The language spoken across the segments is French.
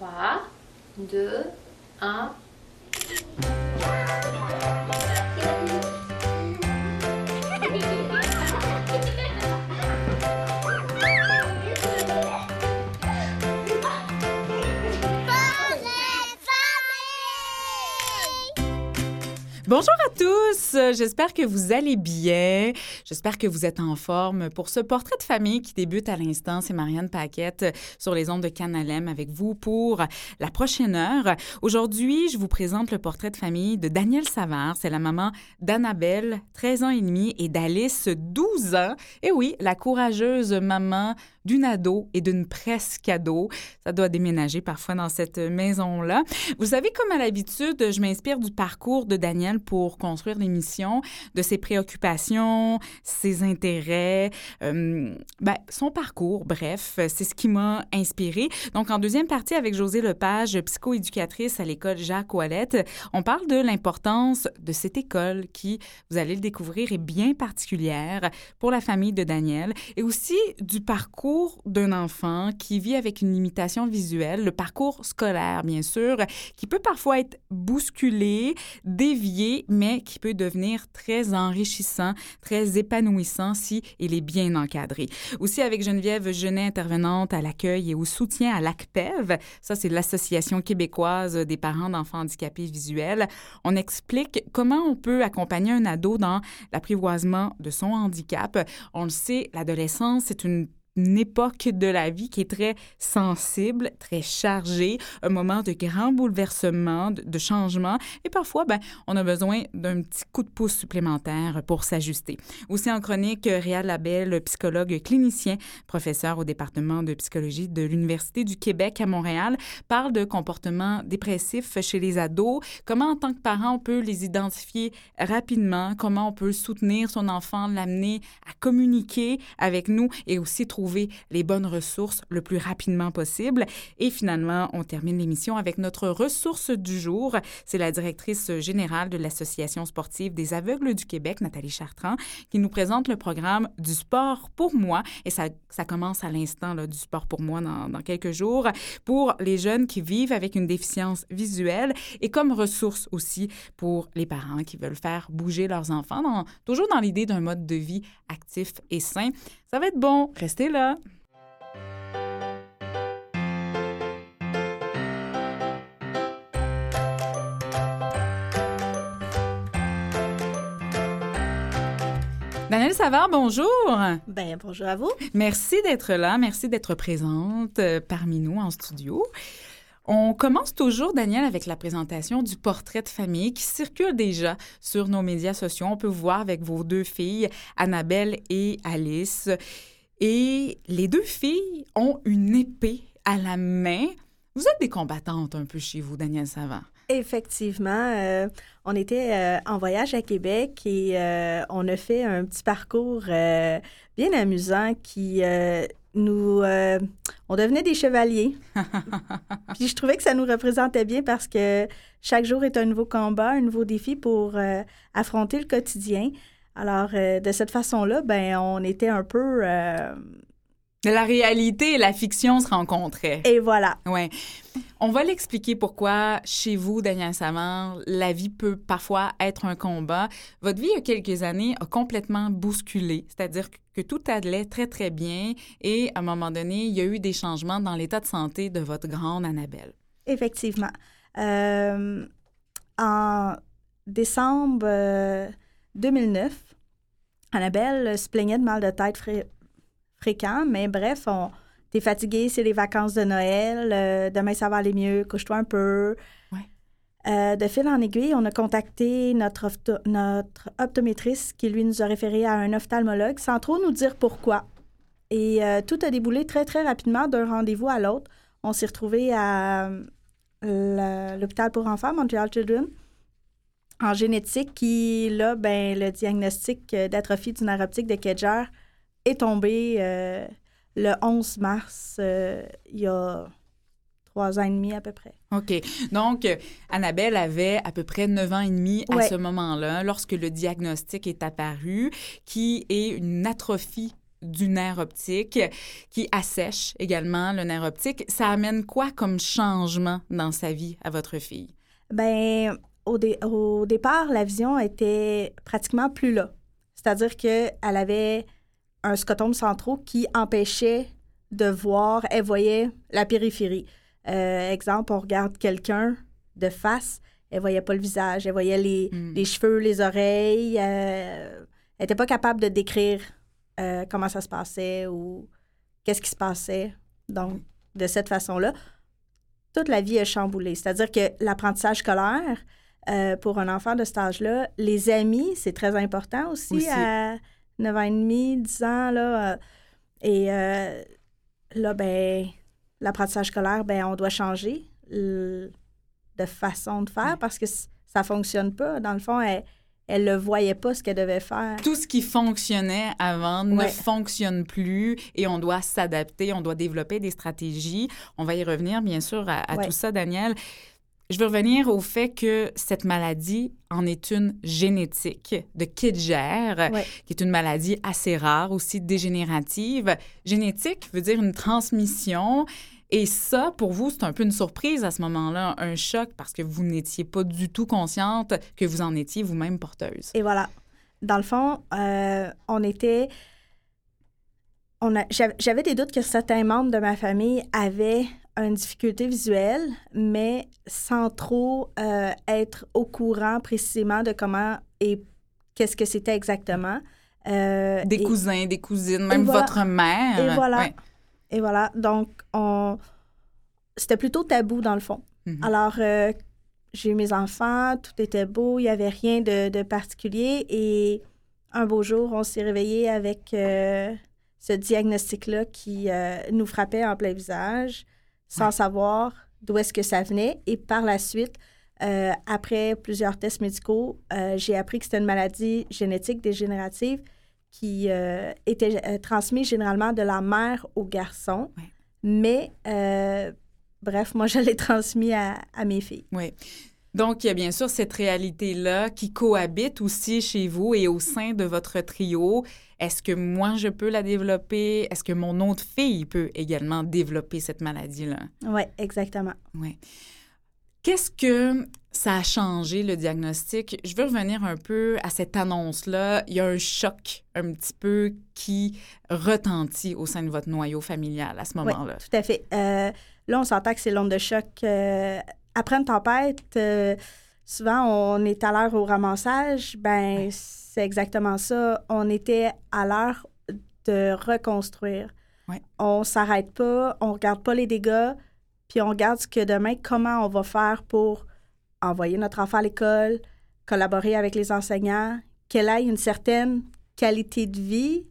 3, 2, 1. Bonjour à tous, j'espère que vous allez bien, j'espère que vous êtes en forme pour ce portrait de famille qui débute à l'instant. C'est Marianne Paquette sur les ondes de Canalem avec vous pour la prochaine heure. Aujourd'hui, je vous présente le portrait de famille de Danielle Savard. C'est la maman d'Annabelle, 13 ans et demi, et d'Alice, 12 ans. Et oui, la courageuse maman d'une ado et d'une presque ado. Ça doit déménager parfois dans cette maison-là. Vous savez, comme à l'habitude, je m'inspire du parcours de Daniel pour construire l'émission, de ses préoccupations, ses intérêts, euh, ben, son parcours, bref, c'est ce qui m'a inspiré. Donc, en deuxième partie, avec José Lepage, psychoéducatrice à l'école Jacques Ouellette, on parle de l'importance de cette école qui, vous allez le découvrir, est bien particulière pour la famille de Daniel et aussi du parcours d'un enfant qui vit avec une limitation visuelle, le parcours scolaire, bien sûr, qui peut parfois être bousculé, dévié, mais qui peut devenir très enrichissant, très épanouissant si il est bien encadré. Aussi avec Geneviève Genet, intervenante à l'accueil et au soutien à l'ACPEV, ça c'est l'Association québécoise des parents d'enfants handicapés visuels, on explique comment on peut accompagner un ado dans l'apprivoisement de son handicap. On le sait, l'adolescence, c'est une une époque de la vie qui est très sensible, très chargée, un moment de grand bouleversement, de, changement, et parfois, ben, on a besoin d'un petit coup de pouce supplémentaire pour s'ajuster. Aussi en chronique, Réal Labelle, psychologue clinicien, professeur au département de psychologie de l'Université du Québec à Montréal, parle de comportements dépressifs chez les ados, comment en tant que parent on peut les identifier rapidement, comment on peut soutenir son enfant, l'amener à communiquer avec nous et aussi trouver les bonnes ressources le plus rapidement possible. Et finalement, on termine l'émission avec notre ressource du jour. C'est la directrice générale de l'Association sportive des aveugles du Québec, Nathalie Chartrand, qui nous présente le programme du sport pour moi. Et ça, ça commence à l'instant du sport pour moi dans, dans quelques jours pour les jeunes qui vivent avec une déficience visuelle et comme ressource aussi pour les parents qui veulent faire bouger leurs enfants, toujours dans l'idée d'un mode de vie actif et sain. Ça va être bon. Restez là. Danielle Savard, bonjour. Ben, bonjour à vous. Merci d'être là. Merci d'être présente euh, parmi nous en studio. On commence toujours, Daniel, avec la présentation du portrait de famille qui circule déjà sur nos médias sociaux. On peut voir avec vos deux filles, Annabelle et Alice. Et les deux filles ont une épée à la main. Vous êtes des combattantes un peu chez vous, Daniel Savant. Effectivement, euh, on était euh, en voyage à Québec et euh, on a fait un petit parcours bien amusant qui nous, on devenait des chevaliers. Puis je trouvais que ça nous représentait bien parce que chaque jour est un nouveau combat, un nouveau défi pour affronter le quotidien. Alors, de cette façon-là, ben, on était un peu... La réalité et la fiction se rencontraient. Et voilà. Ouais. On va l'expliquer pourquoi chez vous, Daniel Savant, la vie peut parfois être un combat. Votre vie, il y a quelques années, a complètement bousculé, c'est-à-dire que tout allait très, très bien et à un moment donné, il y a eu des changements dans l'état de santé de votre grande Annabelle. Effectivement. Euh, en décembre 2009, euh, Annabelle se plaignait de mal de tête fréquent, mais bref, on T'es fatigué, c'est les vacances de Noël, euh, demain ça va aller mieux, couche-toi un peu. Euh, de fil en aiguille, on a contacté notre, notre optométriste qui, lui, nous a référé à un ophtalmologue sans trop nous dire pourquoi. Et euh, tout a déboulé très, très rapidement d'un rendez-vous à l'autre. On s'est retrouvé à l'hôpital pour enfants, Montreal Children, en génétique, qui, là, ben, le diagnostic d'atrophie du nerf optique de Kedger est tombé euh, le 11 mars, euh, il y a trois ans et demi à peu près. OK. Donc, Annabelle avait à peu près neuf ans et demi à ce moment-là, lorsque le diagnostic est apparu, qui est une atrophie du nerf optique qui assèche également le nerf optique. Ça amène quoi comme changement dans sa vie à votre fille? Ben, au, au départ, la vision était pratiquement plus là. C'est-à-dire qu'elle avait un scotome central qui empêchait de voir, elle voyait la périphérie. Euh, exemple, on regarde quelqu'un de face, elle voyait pas le visage, elle voyait les, Hmm. les cheveux, les oreilles. euh, elle n'était pas capable de décrire euh, comment ça se passait ou qu'est-ce qui se passait. Donc, de cette façon-là, toute la vie est chamboulée. C'est-à-dire que l'apprentissage scolaire, pour un enfant de cet âge-là, les amis, c'est très important aussi, Aussi. À 9 ans et demi, 10 ans. Là, euh, et euh, là, ben, l'apprentissage scolaire, ben, on doit changer de façon de faire parce que ça fonctionne pas. Dans le fond, elle, elle le voyait pas ce qu'elle devait faire. Tout ce qui fonctionnait avant ne fonctionne plus et on doit s'adapter, on doit développer des stratégies. On va y revenir, bien sûr, à, à Ouais. tout ça, Daniel. Je veux revenir au fait que cette maladie en est une génétique de Kidger, Ouais. qui est une maladie assez rare, aussi dégénérative. Génétique veut dire une transmission. Et ça, pour vous, c'est un peu une surprise à ce moment-là, un choc, parce que vous n'étiez pas du tout consciente que vous en étiez vous-même porteuse. Et voilà. Dans le fond, euh, on était. On a, j'av- j'avais des doutes que certains membres de ma famille avaient une difficulté visuelle, mais sans trop euh, être au courant précisément de comment et qu'est-ce que c'était exactement. Euh, Des et- cousins, des cousines, même voilà. votre mère. Et voilà. Ouais. Et voilà. Donc, on... c'était plutôt tabou dans le fond. Mhm. Alors, euh, j'ai eu mes enfants, tout était beau, il n'y avait rien de, de particulier. Et un beau jour, on s'est réveillé avec ce diagnostic-là qui nous frappait en plein visage, sans Ouais. savoir d'où est-ce que ça venait. Et par la suite, euh, après plusieurs tests médicaux, euh, j'ai appris que c'était une maladie génétique dégénérative qui euh, était transmise généralement de la mère au garçon. Ouais. Mais, bref, moi, je l'ai transmis à, à mes filles. Oui. Donc, il y a bien sûr cette réalité-là qui cohabite aussi chez vous et au sein de votre trio. Est-ce que moi, je peux la développer? Est-ce que mon autre fille peut également développer cette maladie-là? Oui, exactement. Oui. Qu'est-ce que ça a changé, le diagnostic? Je veux revenir un peu à cette annonce-là. Il y a un choc un petit peu qui retentit au sein de votre noyau familial à ce Oui, moment-là. tout à fait. Euh, là, on s'entend que c'est l'onde de choc. Euh, après une tempête, euh, souvent, on est à l'heure au ramassage. Ben, c'est exactement ça. On était à l'heure de reconstruire. Ouais. On s'arrête pas, on regarde pas les dégâts, puis on regarde ce que demain, comment on va faire pour envoyer notre enfant à l'école, collaborer avec les enseignants, qu'elle ait une certaine qualité de vie,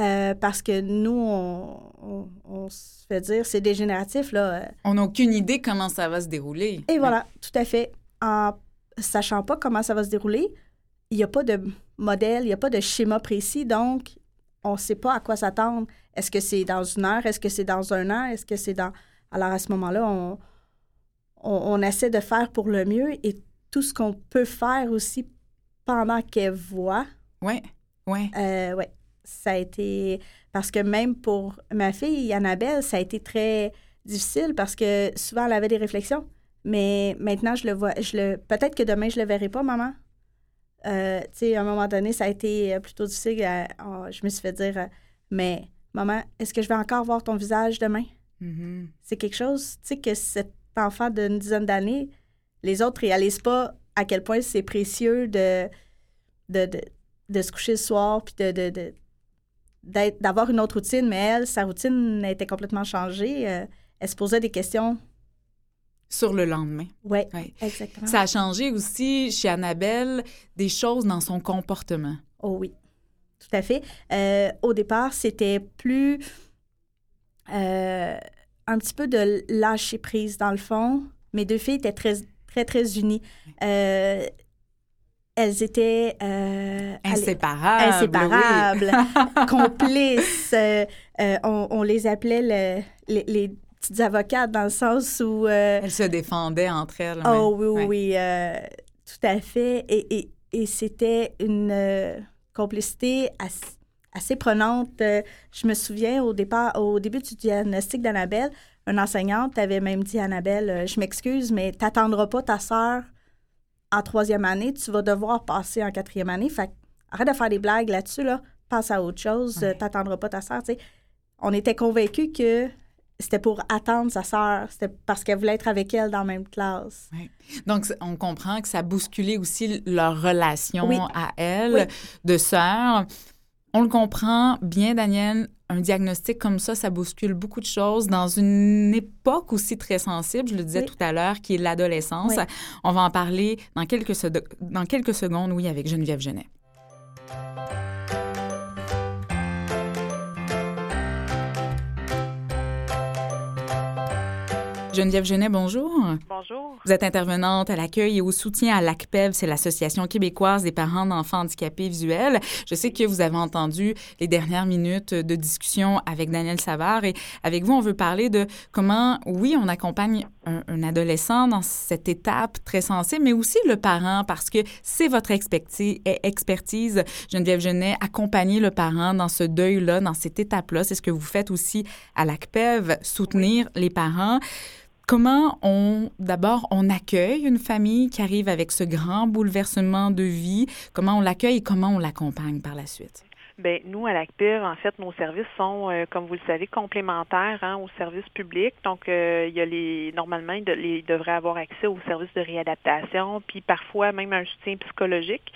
euh, parce que nous, on, on- on se fait dire, c'est dégénératif, là. On n'a aucune idée comment ça va se dérouler. Et voilà, tout à fait. En sachant pas comment ça va se dérouler, il n'y a pas de modèle, il n'y a pas de schéma précis, donc on ne sait pas à quoi s'attendre. Est-ce que c'est dans une heure? Est-ce que c'est dans un an? Est-ce que c'est dans... Alors à ce moment-là, on, on, on essaie de faire pour le mieux et tout ce qu'on peut faire aussi pendant qu'elle voit, Oui, oui. euh, ouais, ça a été parce que même pour ma fille Annabelle, ça a été très difficile parce que souvent elle avait des réflexions, mais maintenant je le vois, je le peut-être que demain je le verrai pas, maman. Euh, tu sais, à un moment donné, ça a été euh, plutôt difficile. euh, oh, je me suis fait dire, euh, mais maman, est-ce que je vais encore voir ton visage demain? Mhm. C'est quelque chose, tu sais, que cet enfant d'une dizaine d'années, les autres réalisent pas à quel point c'est précieux de, de, de, de se coucher le soir puis de, de, d'avoir une autre routine. Mais elle, sa routine était complètement changée. Euh, elle se posait des questions. Sur le lendemain. Oui, Ouais. exactement. Ça a changé aussi chez Annabelle des choses dans son comportement. Oh oui, tout à fait. Euh, au départ, c'était plus euh, un petit peu de lâcher prise dans le fond. Mes deux filles étaient très, très, très unies. Euh, elles étaient euh, Inséparables. inséparables, complices. Euh, euh, on, on les appelait le- les, les petites avocates dans le sens où Elles se défendaient entre elles. Oh oui, oui, Ouais. oui, tout à fait. Et, et, et c'était une complicité assez, assez prenante. Je me souviens au départ, au début du diagnostic d'Annabelle, une enseignante avait même dit à Annabelle, je m'excuse, mais t'attendras pas ta sœur en troisième année, tu vas devoir passer en quatrième année. Fait arrête de faire des blagues là-dessus, là. Passe à autre chose, Tu t'attendras pas ta sœur. On était convaincus que c'était pour attendre sa sœur, c'était parce qu'elle voulait être avec elle dans la même classe. Donc, on comprend que ça bousculait aussi leur relation à elle de sœur. On le comprend bien, Daniel. Un diagnostic comme ça, ça bouscule beaucoup de choses dans une époque aussi très sensible, je le disais tout à l'heure, qui est l'adolescence. On va en parler dans quelques, dans quelques secondes, oui, avec Geneviève Genet. Geneviève Genet, bonjour. Bonjour. Vous êtes intervenante à l'accueil et au soutien à l'ACPEV, c'est l'Association québécoise des parents d'enfants handicapés visuels. Je sais que vous avez entendu les dernières minutes de discussion avec Daniel Savard et avec vous, on veut parler de comment, oui, on accompagne un, adolescent dans cette étape très sensible, mais aussi le parent parce que c'est votre expertise, expertise, Geneviève Genet, accompagner le parent dans ce deuil-là, dans cette étape-là. C'est ce que vous faites aussi à l'ACPEV, soutenir les parents. Comment on, d'abord, on accueille une famille qui arrive avec ce grand bouleversement de vie? Comment on l'accueille et comment on l'accompagne par la suite? Bien, nous, à l'ACPIR, en fait, nos services sont, euh, comme vous le savez, complémentaires hein, aux services publics. Donc, euh, il y a les, normalement, ils, devraient avoir accès aux services de réadaptation, puis parfois même un soutien psychologique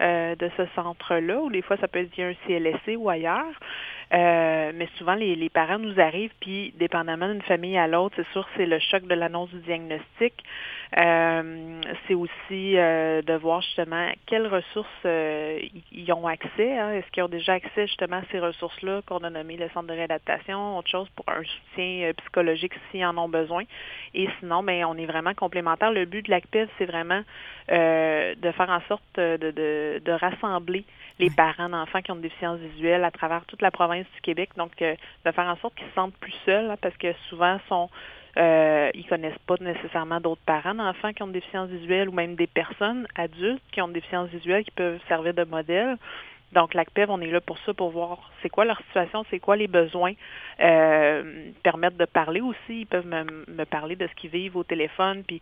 euh, de ce centre-là, ou des fois, ça peut être via un CLSC ou ailleurs. Euh, mais souvent, les, les, parents nous arrivent, puis dépendamment d'une famille à l'autre, c'est sûr, c'est le choc de l'annonce du diagnostic. Euh, c'est aussi euh, de voir justement quelles ressources ils ont accès. Hein. Est-ce qu'ils ont déjà accès justement à ces ressources-là qu'on a nommées le centre de réadaptation, autre chose pour un soutien psychologique s'ils en ont besoin? Et sinon, ben, on est vraiment complémentaires. Le but de l'ACPEV, c'est vraiment de faire en sorte de, de, de rassembler les parents d'enfants qui ont une déficience visuelle à travers toute la province du Québec. Donc, euh, de faire en sorte qu'ils se sentent plus seuls, hein, parce que souvent, sont, euh, ils connaissent pas nécessairement d'autres parents d'enfants qui ont une déficience visuelle ou même des personnes adultes qui ont une déficience visuelle qui peuvent servir de modèle. Donc, l'ACPEV, on est là pour ça, pour voir c'est quoi leur situation, c'est quoi les besoins, euh, permettre de parler aussi. Ils peuvent me, me parler de ce qu'ils vivent au téléphone, puis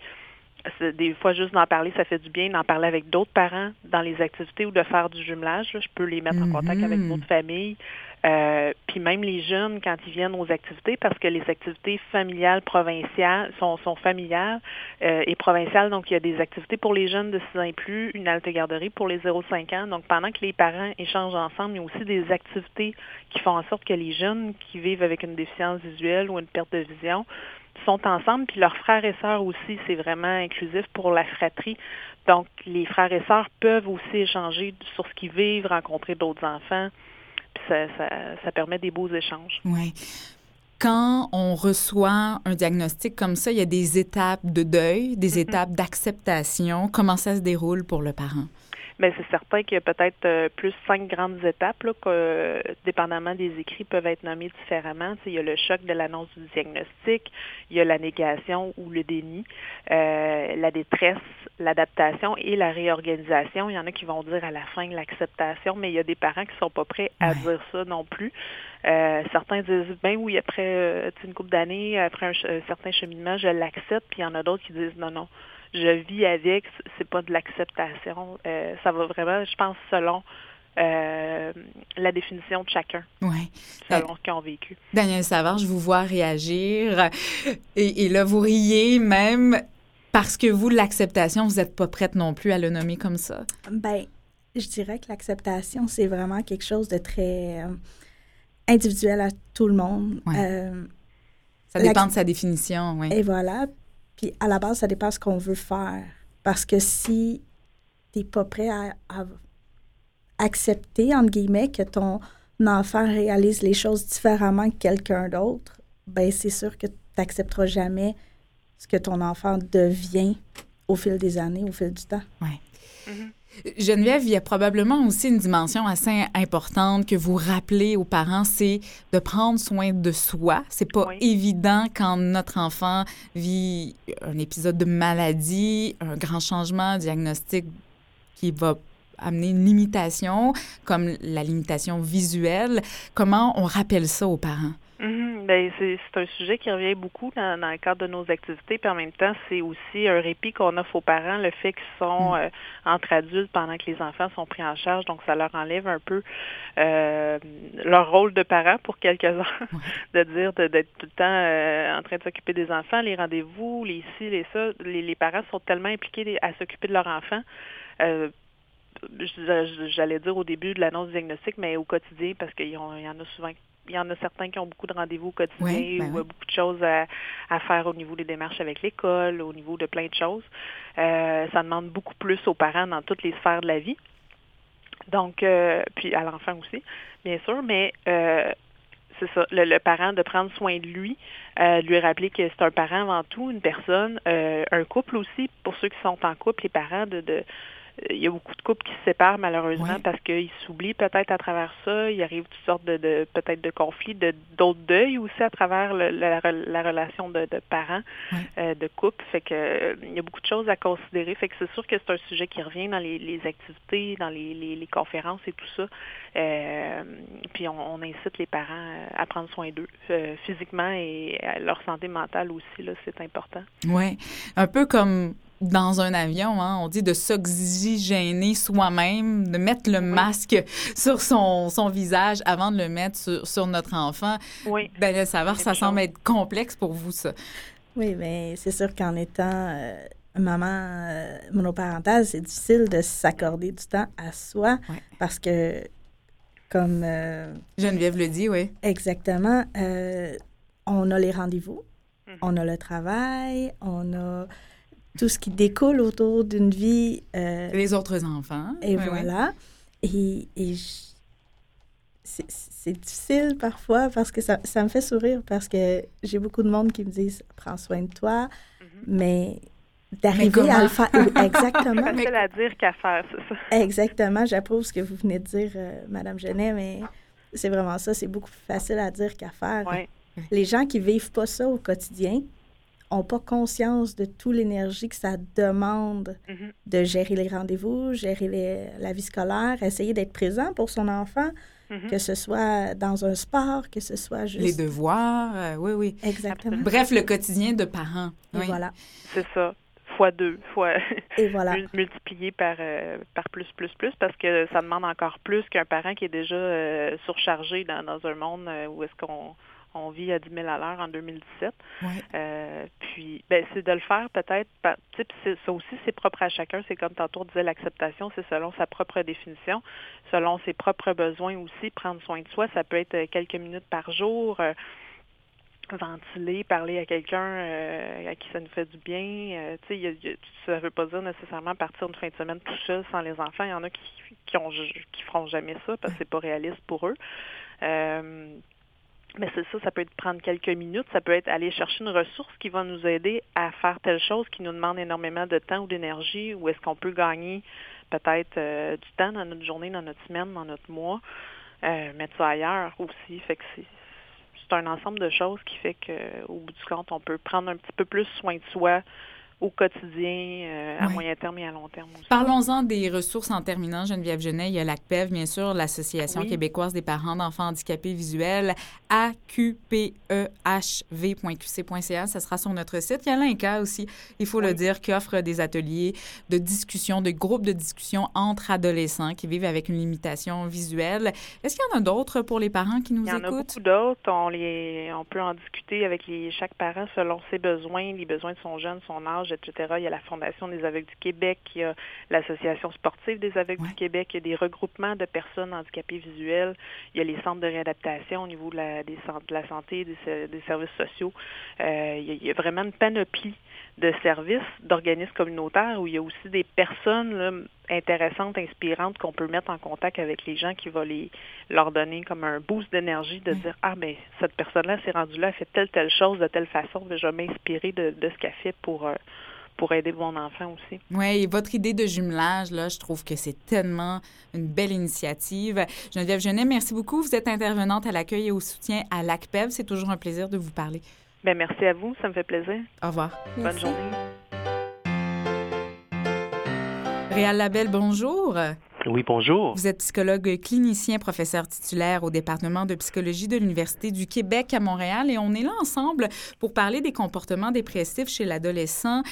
des fois, juste d'en parler, ça fait du bien d'en parler avec d'autres parents dans les activités ou de faire du jumelage. Je peux les mettre en contact avec mm-hmm. d'autres familles. Euh, puis même les jeunes, quand ils viennent aux activités, parce que les activités familiales provinciales sont, sont familiales euh, et provinciales, donc il y a des activités pour les jeunes de 6 ans et plus, une halte garderie pour les 0-5 ans. Donc pendant que les parents échangent ensemble, il y a aussi des activités qui font en sorte que les jeunes qui vivent avec une déficience visuelle ou une perte de vision sont ensemble, puis leurs frères et sœurs aussi, c'est vraiment inclusif pour la fratrie. Donc, les frères et sœurs peuvent aussi échanger sur ce qu'ils vivent, rencontrer d'autres enfants, puis ça, ça, permet des beaux échanges. Oui. Quand on reçoit un diagnostic comme ça, il y a des étapes de deuil, des mm-hmm. étapes d'acceptation. Comment ça se déroule pour le parent? Mais c'est certain qu'il y a peut-être euh, plus cinq grandes étapes là, que, euh, dépendamment des écrits, peuvent être nommés différemment. il y a le choc de l'annonce du diagnostic, il y a la négation ou le déni, euh, la détresse, l'adaptation et la réorganisation. Il y en a qui vont dire à la fin l'acceptation, mais il y a des parents qui sont pas prêts à dire ça non plus. certains disent ben oui après une couple d'années après un, un, certain cheminement je l'accepte puis il y en a d'autres qui disent non non je vis avec, c'est pas de l'acceptation. Euh, ça va vraiment, je pense, selon euh, la définition de chacun. Oui. Selon ce qu'ils ont vécu. Daniel Savard, je vous vois réagir. Et, là, vous riez même parce que vous, l'acceptation, vous n'êtes pas prête non plus à le nommer comme ça. Ben, je dirais que l'acceptation, c'est vraiment quelque chose de très euh, individuel à tout le monde. ça dépend de sa définition, oui. Et voilà. Puis à la base, ça dépend ce qu'on veut faire. Parce que si tu n'es pas prêt à, accepter, entre guillemets, que ton enfant réalise les choses différemment que quelqu'un d'autre, ben c'est sûr que tu n'accepteras jamais ce que ton enfant devient au fil des années, au fil du temps. Oui. Mm-hmm. Geneviève, il y a probablement aussi une dimension assez importante que vous rappelez aux parents, c'est de prendre soin de soi. C'est pas évident quand notre enfant vit un épisode de maladie, un grand changement diagnostic qui va amener une limitation, comme la limitation visuelle. Comment on rappelle ça aux parents? Mhm. Ben, c'est un sujet qui revient beaucoup dans, dans, le cadre de nos activités, puis en même temps, c'est aussi un répit qu'on offre aux parents, le fait qu'ils sont mm. euh, entre adultes pendant que les enfants sont pris en charge, donc ça leur enlève un peu euh, leur rôle de parent pour quelques heures, de dire d'être tout le temps euh, en train de s'occuper des enfants, les rendez-vous, les ci, les ça. Les, les parents sont tellement impliqués à s'occuper de leurs enfants. Euh, j'allais dire au début de l'annonce du diagnostic, mais au quotidien, parce qu'il y en a souvent il y en a certains qui ont beaucoup de rendez-vous quotidiens ben ou beaucoup de choses à, à, faire au niveau des démarches avec l'école, au niveau de plein de choses. Euh, ça demande beaucoup plus aux parents dans toutes les sphères de la vie. Donc, euh, puis à l'enfant aussi, bien sûr, mais euh, c'est ça, le, parent de prendre soin de lui, euh, lui rappeler que c'est un parent avant tout, une personne, euh, un couple aussi, pour ceux qui sont en couple, les parents, de, de il y a beaucoup de couples qui se séparent malheureusement parce qu'ils s'oublient peut-être à travers ça. Il arrive toutes sortes de, de peut-être de conflits, de d'autres deuils aussi à travers le, la, la, relation de, de parents, euh, de couple. Fait que il y a beaucoup de choses à considérer. Fait que c'est sûr que c'est un sujet qui revient dans les, les activités, dans les, les, les, conférences et tout ça. Euh, puis on, on, incite les parents à prendre soin d'eux euh, physiquement et à leur santé mentale aussi. Là, c'est important. Oui, un peu comme dans un avion, hein, on dit de s'oxygéner soi-même, de mettre le masque sur son, son, visage avant de le mettre sur, sur notre enfant. Oui. Ben, savoir, ça semble être complexe pour vous, ça. Oui, mais c'est sûr qu'en étant euh, maman euh, monoparentale, c'est difficile de s'accorder du temps à soi parce que, comme... Euh, Geneviève le dit, oui. Exactement. on a les rendez-vous, mm -hmm. on a le travail, on a tout ce qui découle autour d'une vie. Euh, les autres enfants. Et oui, voilà. Oui. Et, et c'est difficile parfois parce que ça, ça, me fait sourire parce que j'ai beaucoup de monde qui me disent prends soin de toi, mm -hmm. mais d'arriver à le faire. Exactement. C'est facile à dire qu'à faire, c'est ça. Exactement. J'approuve ce que vous venez de dire, euh, Madame Genet, mais c'est vraiment ça. C'est beaucoup plus facile à dire qu'à faire. Ouais. Les gens qui vivent pas ça au quotidien, n'ont pas conscience de toute l'énergie que ça demande mm -hmm. de gérer les rendez-vous, gérer les, la vie scolaire, essayer d'être présent pour son enfant, mm -hmm. que ce soit dans un sport, que ce soit juste... Les devoirs, euh, oui, oui. Exactement. Bref, le quotidien de parents. Et oui. voilà. C'est ça. Fois deux, fois Et voilà. multiplié par, euh, par plus, plus, plus, parce que ça demande encore plus qu'un parent qui est déjà euh, surchargé dans, dans un monde où est-ce qu'on on vit à 10 000 à l'heure en 2017. Ouais. Euh, puis, ben, c'est de le faire peut-être, ça aussi, c'est propre à chacun. C'est comme tantôt on disait, l'acceptation, c'est selon sa propre définition, selon ses propres besoins aussi. Prendre soin de soi, ça peut être quelques minutes par jour. Euh, ventiler, parler à quelqu'un euh, à qui ça nous fait du bien. Euh, tu sais, ça ne veut pas dire nécessairement partir une fin de semaine tout seul sans les enfants. Il y en a qui qui, ont, qui feront jamais ça parce que c'est pas réaliste pour eux. Euh, mais c'est ça, ça peut être prendre quelques minutes, ça peut être aller chercher une ressource qui va nous aider à faire telle chose qui nous demande énormément de temps ou d'énergie, ou est-ce qu'on peut gagner peut-être euh, du temps dans notre journée, dans notre semaine, dans notre mois, euh, mettre ça ailleurs aussi. Fait que c'est c'est un ensemble de choses qui fait qu'au bout du compte, on peut prendre un petit peu plus soin de soi au quotidien, euh, à Oui. moyen terme et à long terme aussi. Parlons-en des ressources en terminant, Geneviève Genet. Il y a l'ACPEV, bien sûr, l'Association Oui. québécoise des parents d'enfants handicapés visuels, aqpehv.qc.ca. Ça sera sur notre site. Il y a l'INCA aussi, il faut le dire, qui offre des ateliers de discussion, de groupes de discussion entre adolescents qui vivent avec une limitation visuelle. Est-ce qu'il y en a d'autres pour les parents qui nous Il y en a écoutent? beaucoup d'autres. On les, on peut en discuter avec les, chaque parent selon ses besoins, les besoins de son jeune, son âge, etc. Il y a la Fondation des aveugles du Québec, il y a l'Association sportive des aveugles Ouais. du Québec, il y a des regroupements de personnes handicapées visuelles, il y a les centres de réadaptation au niveau de la, des centres de la santé, des, ser- des services sociaux. Euh, il, y a, il y a vraiment une panoplie de services, d'organismes communautaires où il y a aussi des personnes là, intéressantes, inspirantes qu'on peut mettre en contact avec les gens qui vont les, leur donner comme un boost d'énergie de Oui. dire ah ben cette personne-là s'est rendue là, elle fait telle telle chose de telle façon, ben, je vais m'inspirer de, de ce qu'elle fait pour euh, pour aider mon enfant aussi. Oui, et votre idée de jumelage, là, je trouve que c'est tellement une belle initiative. Geneviève Genet, merci beaucoup. Vous êtes intervenante à l'accueil et au soutien à l'ACPEV. C'est toujours un plaisir de vous parler. Ben merci à vous, ça me fait plaisir. Au revoir. Bonne journée. Réal Labelle, bonjour. Oui, bonjour. Vous êtes psychologue clinicien, professeur titulaire au département de psychologie de l'Université du Québec à Montréal et on est là ensemble pour parler des comportements dépressifs chez l'adolescent.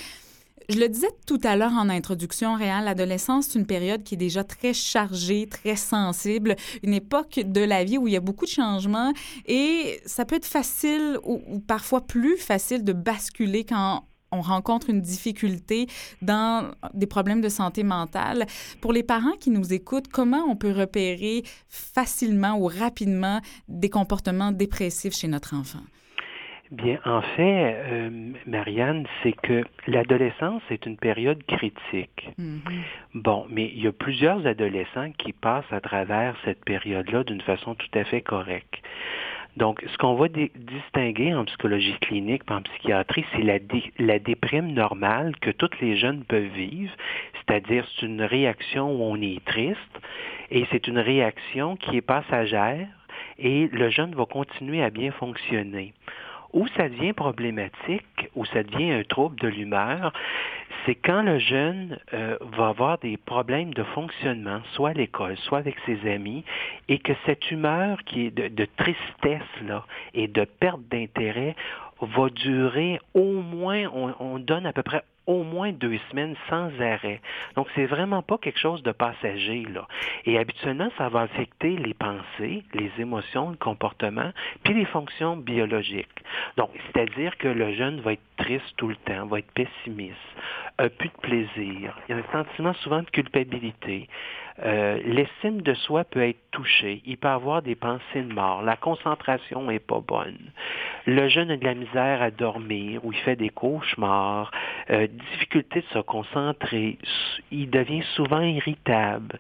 Je le disais tout à l'heure en introduction, Réal, l'adolescence, c'est une période qui est déjà très chargée, très sensible, une époque de la vie où il y a beaucoup de changements et ça peut être facile ou, ou parfois plus facile de basculer quand on rencontre une difficulté dans des problèmes de santé mentale. Pour les parents qui nous écoutent, comment on peut repérer facilement ou rapidement des comportements dépressifs chez notre enfant? Bien, en fait, euh, Marianne, c'est que l'adolescence est une période critique. Mhm. Bon, mais il y a plusieurs adolescents qui passent à travers cette période-là d'une façon tout à fait correcte. Donc, ce qu'on va distinguer en psychologie clinique, en psychiatrie, c'est la, dé- la déprime normale que tous les jeunes peuvent vivre, c'est-à-dire c'est une réaction où on est triste et c'est une réaction qui est passagère et le jeune va continuer à bien fonctionner. Où ça devient problématique, où ça devient un trouble de l'humeur, c'est quand le jeune euh, va avoir des problèmes de fonctionnement, soit à l'école, soit avec ses amis, et que cette humeur qui est de, tristesse et de perte d'intérêt va durer au moins, on donne à peu près au moins deux semaines sans arrêt. Donc, c'est vraiment pas quelque chose de passager, là. Et habituellement, ça va affecter les pensées, les émotions, le comportement, puis les fonctions biologiques. Donc, c'est-à-dire que le jeune va être triste tout le temps, va être pessimiste, a plus de plaisir, il y a un sentiment souvent de culpabilité. Euh, L'estime de soi peut être touchée, il peut avoir des pensées de mort, la concentration est pas bonne. Le jeune a de la misère à dormir ou il fait des cauchemars, euh, difficulté de se concentrer, il devient souvent irritable.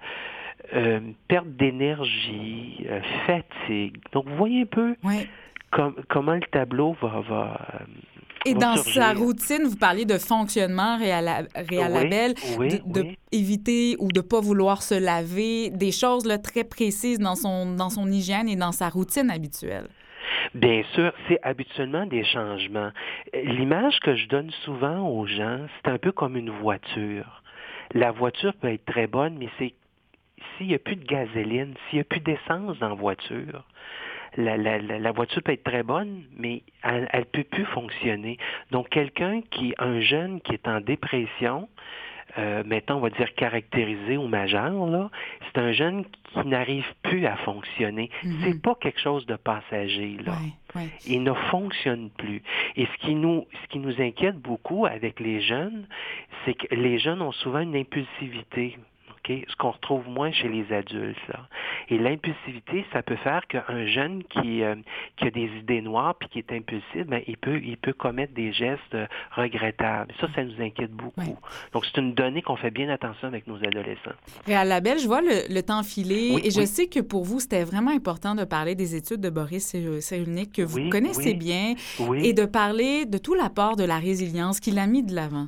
Euh, perte d'énergie, euh, fatigue. Donc, vous voyez un peu Oui. com- comment le tableau va... va euh, Et dans surgir. sa routine, vous parliez de fonctionnement réala- réalabel, Oui, de, de oui. éviter ou de pas vouloir se laver, des choses là, très précises dans son, dans son hygiène et dans sa routine habituelle. Bien sûr, c'est habituellement des changements. Euh, L'image que je donne souvent aux gens, c'est un peu comme une voiture. La voiture peut être très bonne, mais c'est s'il n'y a plus de gasoline, s'il n'y a plus d'essence dans la voiture, la, la, la, voiture peut être très bonne, mais elle ne peut plus fonctionner. Donc, quelqu'un qui, un jeune qui est en dépression, euh, mettons, on va dire caractérisé ou majeur, là, c'est un jeune qui n'arrive plus à fonctionner. Mhm. C'est pas quelque chose de passager, là. Il ne fonctionne plus. Et ce qui nous, ce qui nous inquiète beaucoup avec les jeunes, c'est que les jeunes ont souvent une impulsivité. Ok? Ce qu'on retrouve moins chez les adultes. Là. Et l'impulsivité, ça peut faire qu'un jeune qui, euh, qui a des idées noires puis qui est impulsif, ben, il, peut, il peut commettre des gestes euh, regrettables. Ça, ça nous inquiète beaucoup. Donc, c'est une donnée qu'on fait bien attention avec nos adolescents. Réal Labelle, je vois le, le temps filer Oui, et je sais que pour vous, c'était vraiment important de parler des études de Boris Cyrul- Cyrulnik que vous connaissez bien Oui. et de parler de tout l'apport de la résilience qu'il a mis de l'avant.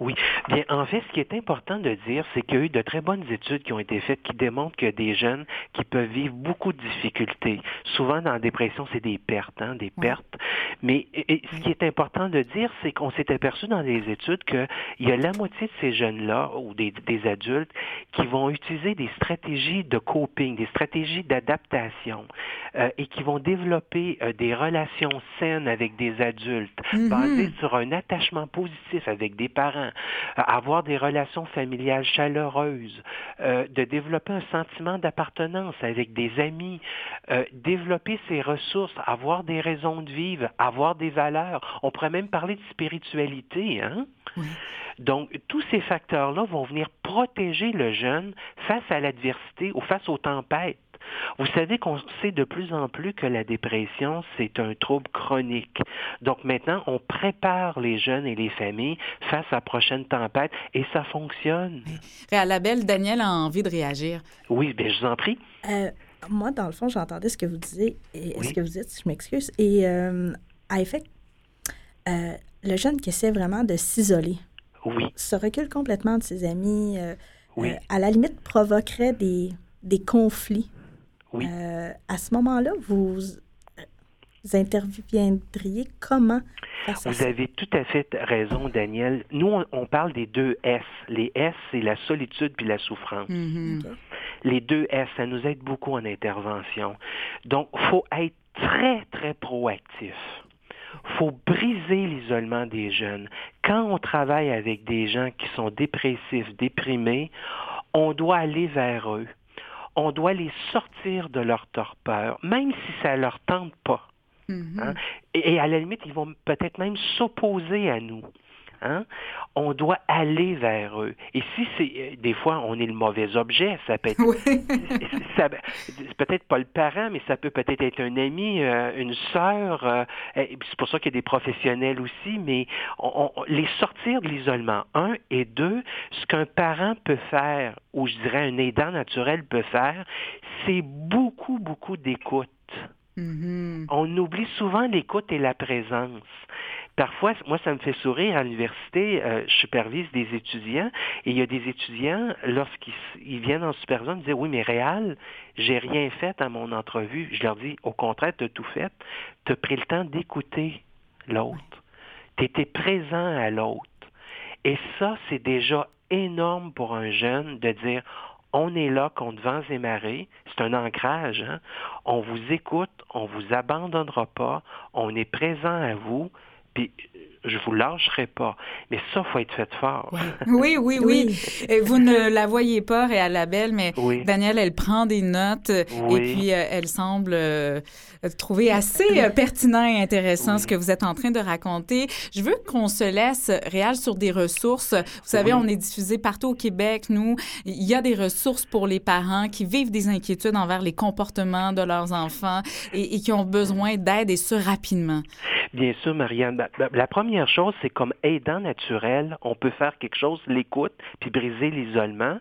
Oui. Bien, en fait, ce qui est important de dire, c'est qu'il y a eu de très bonnes études qui ont été faites qui démontrent a des jeunes qui peuvent vivre beaucoup de difficultés. Souvent, dans la dépression, c'est des pertes, hein, des pertes. Mais et- et ce qui est important de dire, c'est qu'on s'est aperçu dans les études qu'il y a la moitié de ces jeunes-là, ou des, des adultes, qui vont utiliser des stratégies de coping, des stratégies d'adaptation, euh, et qui vont développer euh, des relations saines avec des adultes, Mhm. basées sur un attachement positif avec des parents, euh, avoir des relations familiales chaleureuses, euh, de développer un sentiment d'appartenance avec des amis, euh, développer ses ressources, avoir des raisons de vivre, avoir des valeurs. On pourrait même parler de spiritualité, hein? Oui. Donc, tous ces facteurs-là vont venir protéger le jeune face à l'adversité ou face aux tempêtes. Vous savez qu'on sait de plus en plus que la dépression, c'est un trouble chronique. Donc maintenant, on prépare les jeunes et les familles face à la prochaine tempête et ça fonctionne. Réal Labelle, Daniel a envie de réagir. Oui, bien, je vous en prie. Euh, moi, dans le fond, j'entendais ce que vous disiez, et Oui. ce que vous dites, je m'excuse. Et euh, à effet, euh, le jeune qui essaie vraiment de s'isoler, Oui, se recule complètement de ses amis, euh, oui, euh, à la limite provoquerait des, des conflits. Oui. Euh, à ce moment-là, vous, vous interviendriez comment face à Vous ça? avez tout à fait raison, Daniel. Nous, on, on parle des deux S. Les S, c'est la solitude puis la souffrance. Mhm. Ok. Les deux S, ça nous aide beaucoup en intervention. Donc, il faut être très, très proactif faut briser l'isolement des jeunes. Quand on travaille avec des gens qui sont dépressifs, déprimés, on doit aller vers eux. On doit les sortir de leur torpeur, même si ça ne leur tente pas. Mhm. Hein? Et, et, à la limite, ils vont peut-être même s'opposer à nous. Hein? On doit aller vers eux. Et si c'est euh, des fois on est le mauvais objet, ça peut être ça, peut-être pas le parent, mais ça peut peut-être être un ami, euh, une sœur. Euh, c'est pour ça qu'il y a des professionnels aussi, mais on, on, les sortir de l'isolement. Un et deux, ce qu'un parent peut faire, ou je dirais un aidant naturel peut faire, c'est beaucoup beaucoup d'écoute. Mm-hmm. On oublie souvent l'écoute et la présence. Parfois, moi, ça me fait sourire à l'université. Euh, je supervise des étudiants et il y a des étudiants, lorsqu'ils viennent en supervision, ils disent Oui, mais Réal, j'ai rien fait à mon entrevue. Je leur dis Au contraire, tu as tout fait. Tu as pris le temps d'écouter l'autre. Tu étais présent à l'autre. Et ça, c'est déjà énorme pour un jeune de dire on est là contre vents et marées. C'est un ancrage. Hein? On vous écoute, on vous abandonnera pas, on est présent à vous, puis je vous lâcherai pas. Mais ça, faut être fait fort. Oui, oui, oui. oui. Vous ne la voyez pas, Réal Labelle, mais oui. Danielle, elle prend des notes oui. et puis euh, elle semble euh, trouver assez euh, pertinent et intéressant ce que vous êtes en train de raconter. Je veux qu'on se laisse, Réal, sur des ressources. Vous savez, on est diffusé partout au Québec, nous. Il y a des ressources pour les parents qui vivent des inquiétudes envers les comportements de leurs enfants et, et qui ont besoin d'aide et ce, rapidement. Bien sûr, Marianne. La première chose, c'est comme aidant naturel, on peut faire quelque chose, l'écoute, puis briser l'isolement.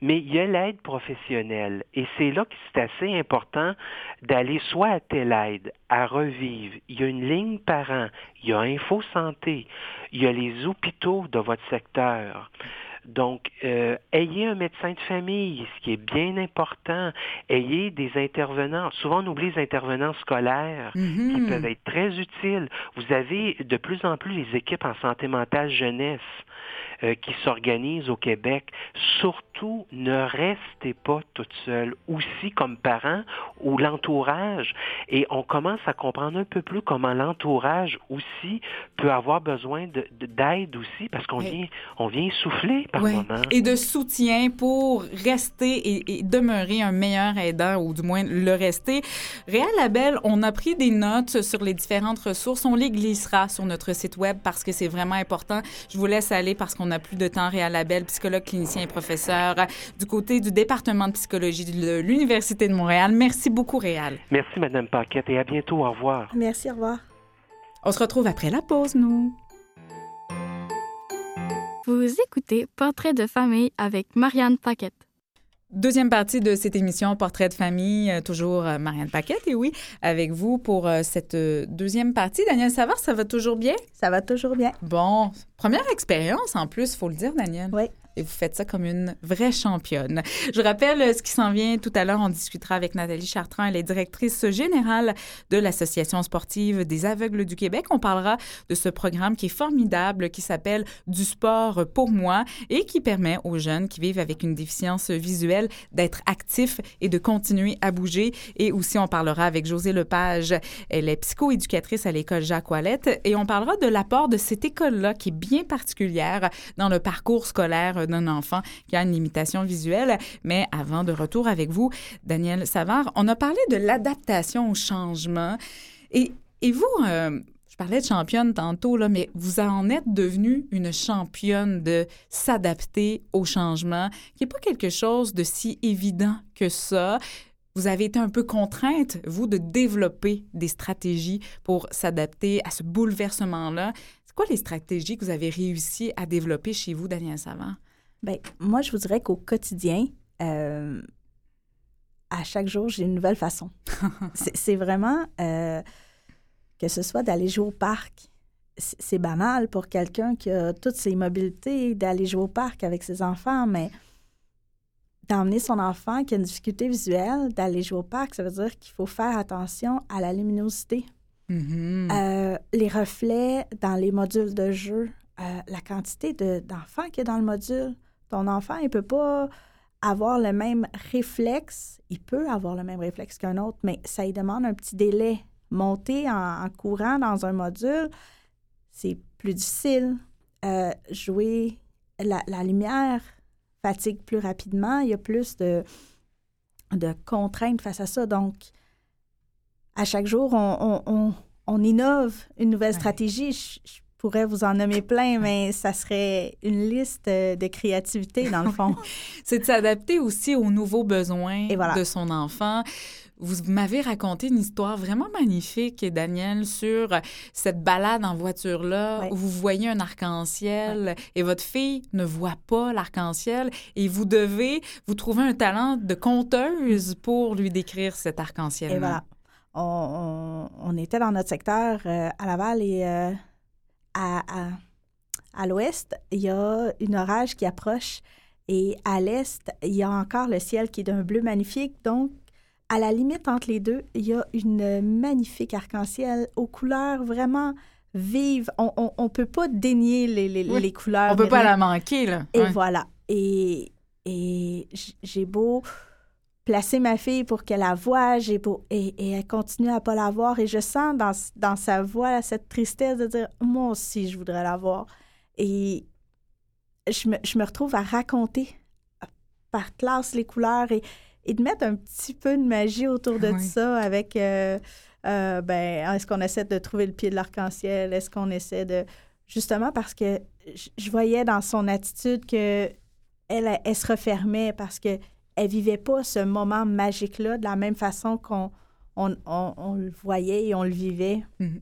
Mais il y a l'aide professionnelle. Et c'est là que c'est assez important d'aller soit à telle aide, à revivre. Il y a une ligne parent, il y a Info Santé, il y a les hôpitaux de votre secteur. Donc, euh, ayez un médecin de famille, ce qui est bien important. Ayez des intervenants. Souvent, on oublie les intervenants scolaires mm -hmm. qui peuvent être très utiles. Vous avez de plus en plus les équipes en santé mentale jeunesse euh, qui s'organisent au Québec. Surtout, ne restez pas toute seule. Aussi, comme parent ou l'entourage. Et on commence à comprendre un peu plus comment l'entourage aussi peut avoir besoin d'aide de, de, aussi parce qu'on vient, on vient souffler par oui. moment. Et de soutien pour rester et, et, demeurer un meilleur aidant ou du moins le rester. Réal Labelle, on a pris des notes sur les différentes ressources. On les glissera sur notre site web parce que c'est vraiment important. Je vous laisse aller parce qu'on n'a plus de temps. Réal Labelle, psychologue, clinicien et professeur du côté du département de psychologie de l'Université de Montréal. Merci beaucoup, Réal. Merci, Madame Paquette, et à bientôt. Au revoir. Merci, au revoir. On se retrouve après la pause, nous. Vous écoutez Portrait de famille avec Marianne Paquette. Deuxième partie de cette émission Portrait de famille, toujours Marianne Paquette, et oui, avec vous pour cette deuxième partie. Daniel Savard, ça va toujours bien? Ça va toujours bien. Bon, première expérience en plus, faut le dire, Daniel. Oui. Et vous faites ça comme une vraie championne. Je rappelle ce qui s'en vient tout à l'heure. On discutera avec Nathalie Chartrand. Elle est directrice générale de l'Association sportive des aveugles du Québec. On parlera de ce programme qui est formidable, qui s'appelle Du sport pour moi et qui permet aux jeunes qui vivent avec une déficience visuelle d'être actifs et de continuer à bouger. Et aussi, on parlera avec Josée Lepage. Elle est psychoéducatrice à l'école Jacques Ouellette et on parlera de l'apport de cette école-là qui est bien particulière dans le parcours scolaire d'un enfant qui a une limitation visuelle. Mais avant de retour avec vous, Daniel Savard, on a parlé de l'adaptation au changement. Et, et vous, euh, je parlais de championne tantôt, là, mais vous en êtes devenue une championne de s'adapter au changement, qui n'est pas quelque chose de si évident que ça. Vous avez été un peu contrainte, vous, de développer des stratégies pour s'adapter à ce bouleversement-là. C'est quoi les stratégies que vous avez réussi à développer chez vous, Daniel Savard? Bien, moi, je vous dirais qu'au quotidien, euh, à chaque jour, j'ai une nouvelle façon. c'est vraiment euh, que ce soit d'aller jouer au parc. C'est banal pour quelqu'un qui a toutes ses mobilités d'aller jouer au parc avec ses enfants, mais d'emmener son enfant qui a une difficulté visuelle, d'aller jouer au parc, ça veut dire qu'il faut faire attention à la luminosité. Mm -hmm. euh, les reflets dans les modules de jeu, euh, la quantité d'enfants qu'il y a dans le module. Ton enfant, il ne peut pas avoir le même réflexe. Il peut avoir le même réflexe qu'un autre, mais ça lui demande un petit délai. Monter en, courant dans un module, c'est plus difficile. Euh, jouer la, lumière fatigue plus rapidement. Il y a plus de, de contraintes face à ça. Donc, à chaque jour, on, on, innove une nouvelle stratégie. Je, pourrais vous en nommer plein, mais ça serait une liste euh, de créativité, dans le fond. C'est de s'adapter aussi aux nouveaux besoins de son enfant. Vous m'avez raconté une histoire vraiment magnifique, Daniel, sur cette balade en voiture-là où vous voyez un arc-en-ciel et votre fille ne voit pas l'arc-en-ciel et vous devez vous trouver un talent de conteuse pour lui décrire cet arc-en-ciel. Et voilà. On, était dans notre secteur euh, à Laval et euh, à, à, l'ouest, il y a une orage qui approche et à l'est, il y a encore le ciel qui est d'un bleu magnifique. Donc, à la limite entre les deux, il y a une magnifique arc-en-ciel aux couleurs vraiment vives. On ne peut pas dénier les, les, les couleurs. On peut pas la manquer, là. Et voilà. Et, et j'ai beau placer ma fille pour qu'elle la voie, j'ai beau, et, et, elle continue à pas la voir. Et je sens dans, dans sa voix cette tristesse de dire Moi aussi, je voudrais la voir. Et je me, je me retrouve à raconter par classe les couleurs et, et, de mettre un petit peu de magie autour de ça avec. Euh, euh, ben, est-ce qu'on essaie de trouver le pied de l'arc-en-ciel? Est-ce qu'on essaie de. Justement parce que je voyais dans son attitude que elle, elle se refermait parce que elle vivait pas ce moment magique-là de la même façon qu'on on, le voyait et on le vivait. Mhm.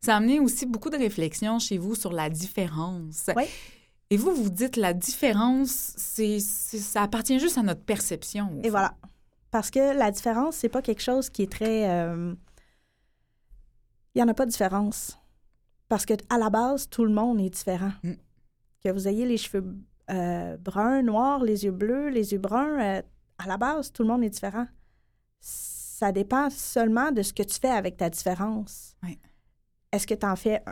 Ça a amené aussi beaucoup de réflexions chez vous sur la différence. Oui. Et vous, vous dites la différence, c'est, ça appartient juste à notre perception. Et voilà. Parce que la différence, c'est pas quelque chose qui est très. Euh, il n'y en a pas de différence. Parce que à la base, tout le monde est différent. Mm. Que vous ayez les cheveux euh, brun, noir, les yeux bleus, les yeux bruns, euh, à la base, tout le monde est différent. Ça dépend seulement de ce que tu fais avec ta différence. Est-ce que tu en fais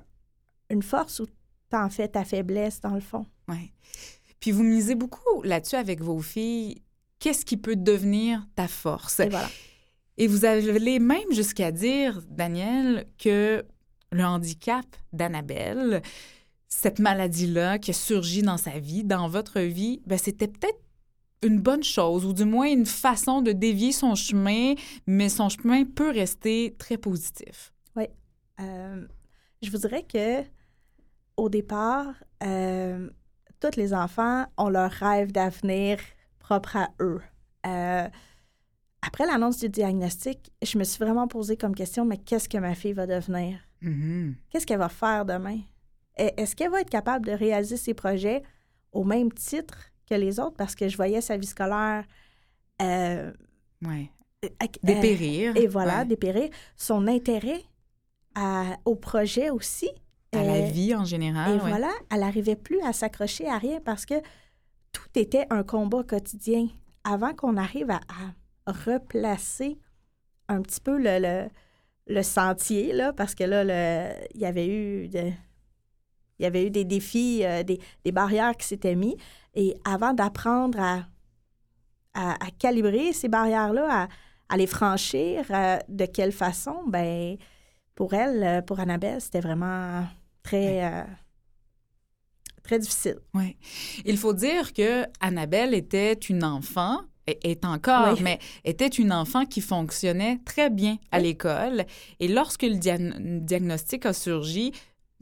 une force ou tu en fais ta faiblesse, dans le fond? Oui. Puis vous misez beaucoup là-dessus avec vos filles. Qu'est-ce qui peut devenir ta force? Et voilà. Et vous allez même jusqu'à dire, Daniel, que le handicap d'Annabelle, cette maladie-là qui a surgi dans sa vie, dans votre vie, ben c'était peut-être une bonne chose, ou du moins une façon de dévier son chemin, mais son chemin peut rester très positif. Oui. Euh, je vous dirais que au départ, euh, tous les enfants ont leur rêve d'avenir propre à eux. Euh, après l'annonce du diagnostic, je me suis vraiment posé comme question, mais qu'est-ce que ma fille va devenir? Mm-hmm. Qu'est-ce qu'elle va faire demain? Est-ce qu'elle va être capable de réaliser ses projets au même titre que les autres? Parce que je voyais sa vie scolaire. Euh, ouais. Euh, dépérir. et voilà, dépérir. Son intérêt au projet aussi. À la euh, vie en général. Et voilà, elle n'arrivait plus à s'accrocher à rien parce que tout était un combat quotidien. Avant qu'on arrive à, replacer un petit peu le, le, sentier, là, parce que là, il y avait eu de, il y avait eu des défis, euh, des, barrières qui s'étaient mis. Et avant d'apprendre à, à, calibrer ces barrières-là, à, les franchir, euh, de quelle façon, ben pour elle, euh, pour Annabelle, c'était vraiment très, très difficile. Oui. Il faut dire que Annabelle était une enfant est encore, mais était une enfant qui fonctionnait très bien à l'école. Et lorsque le diagnostic a surgi,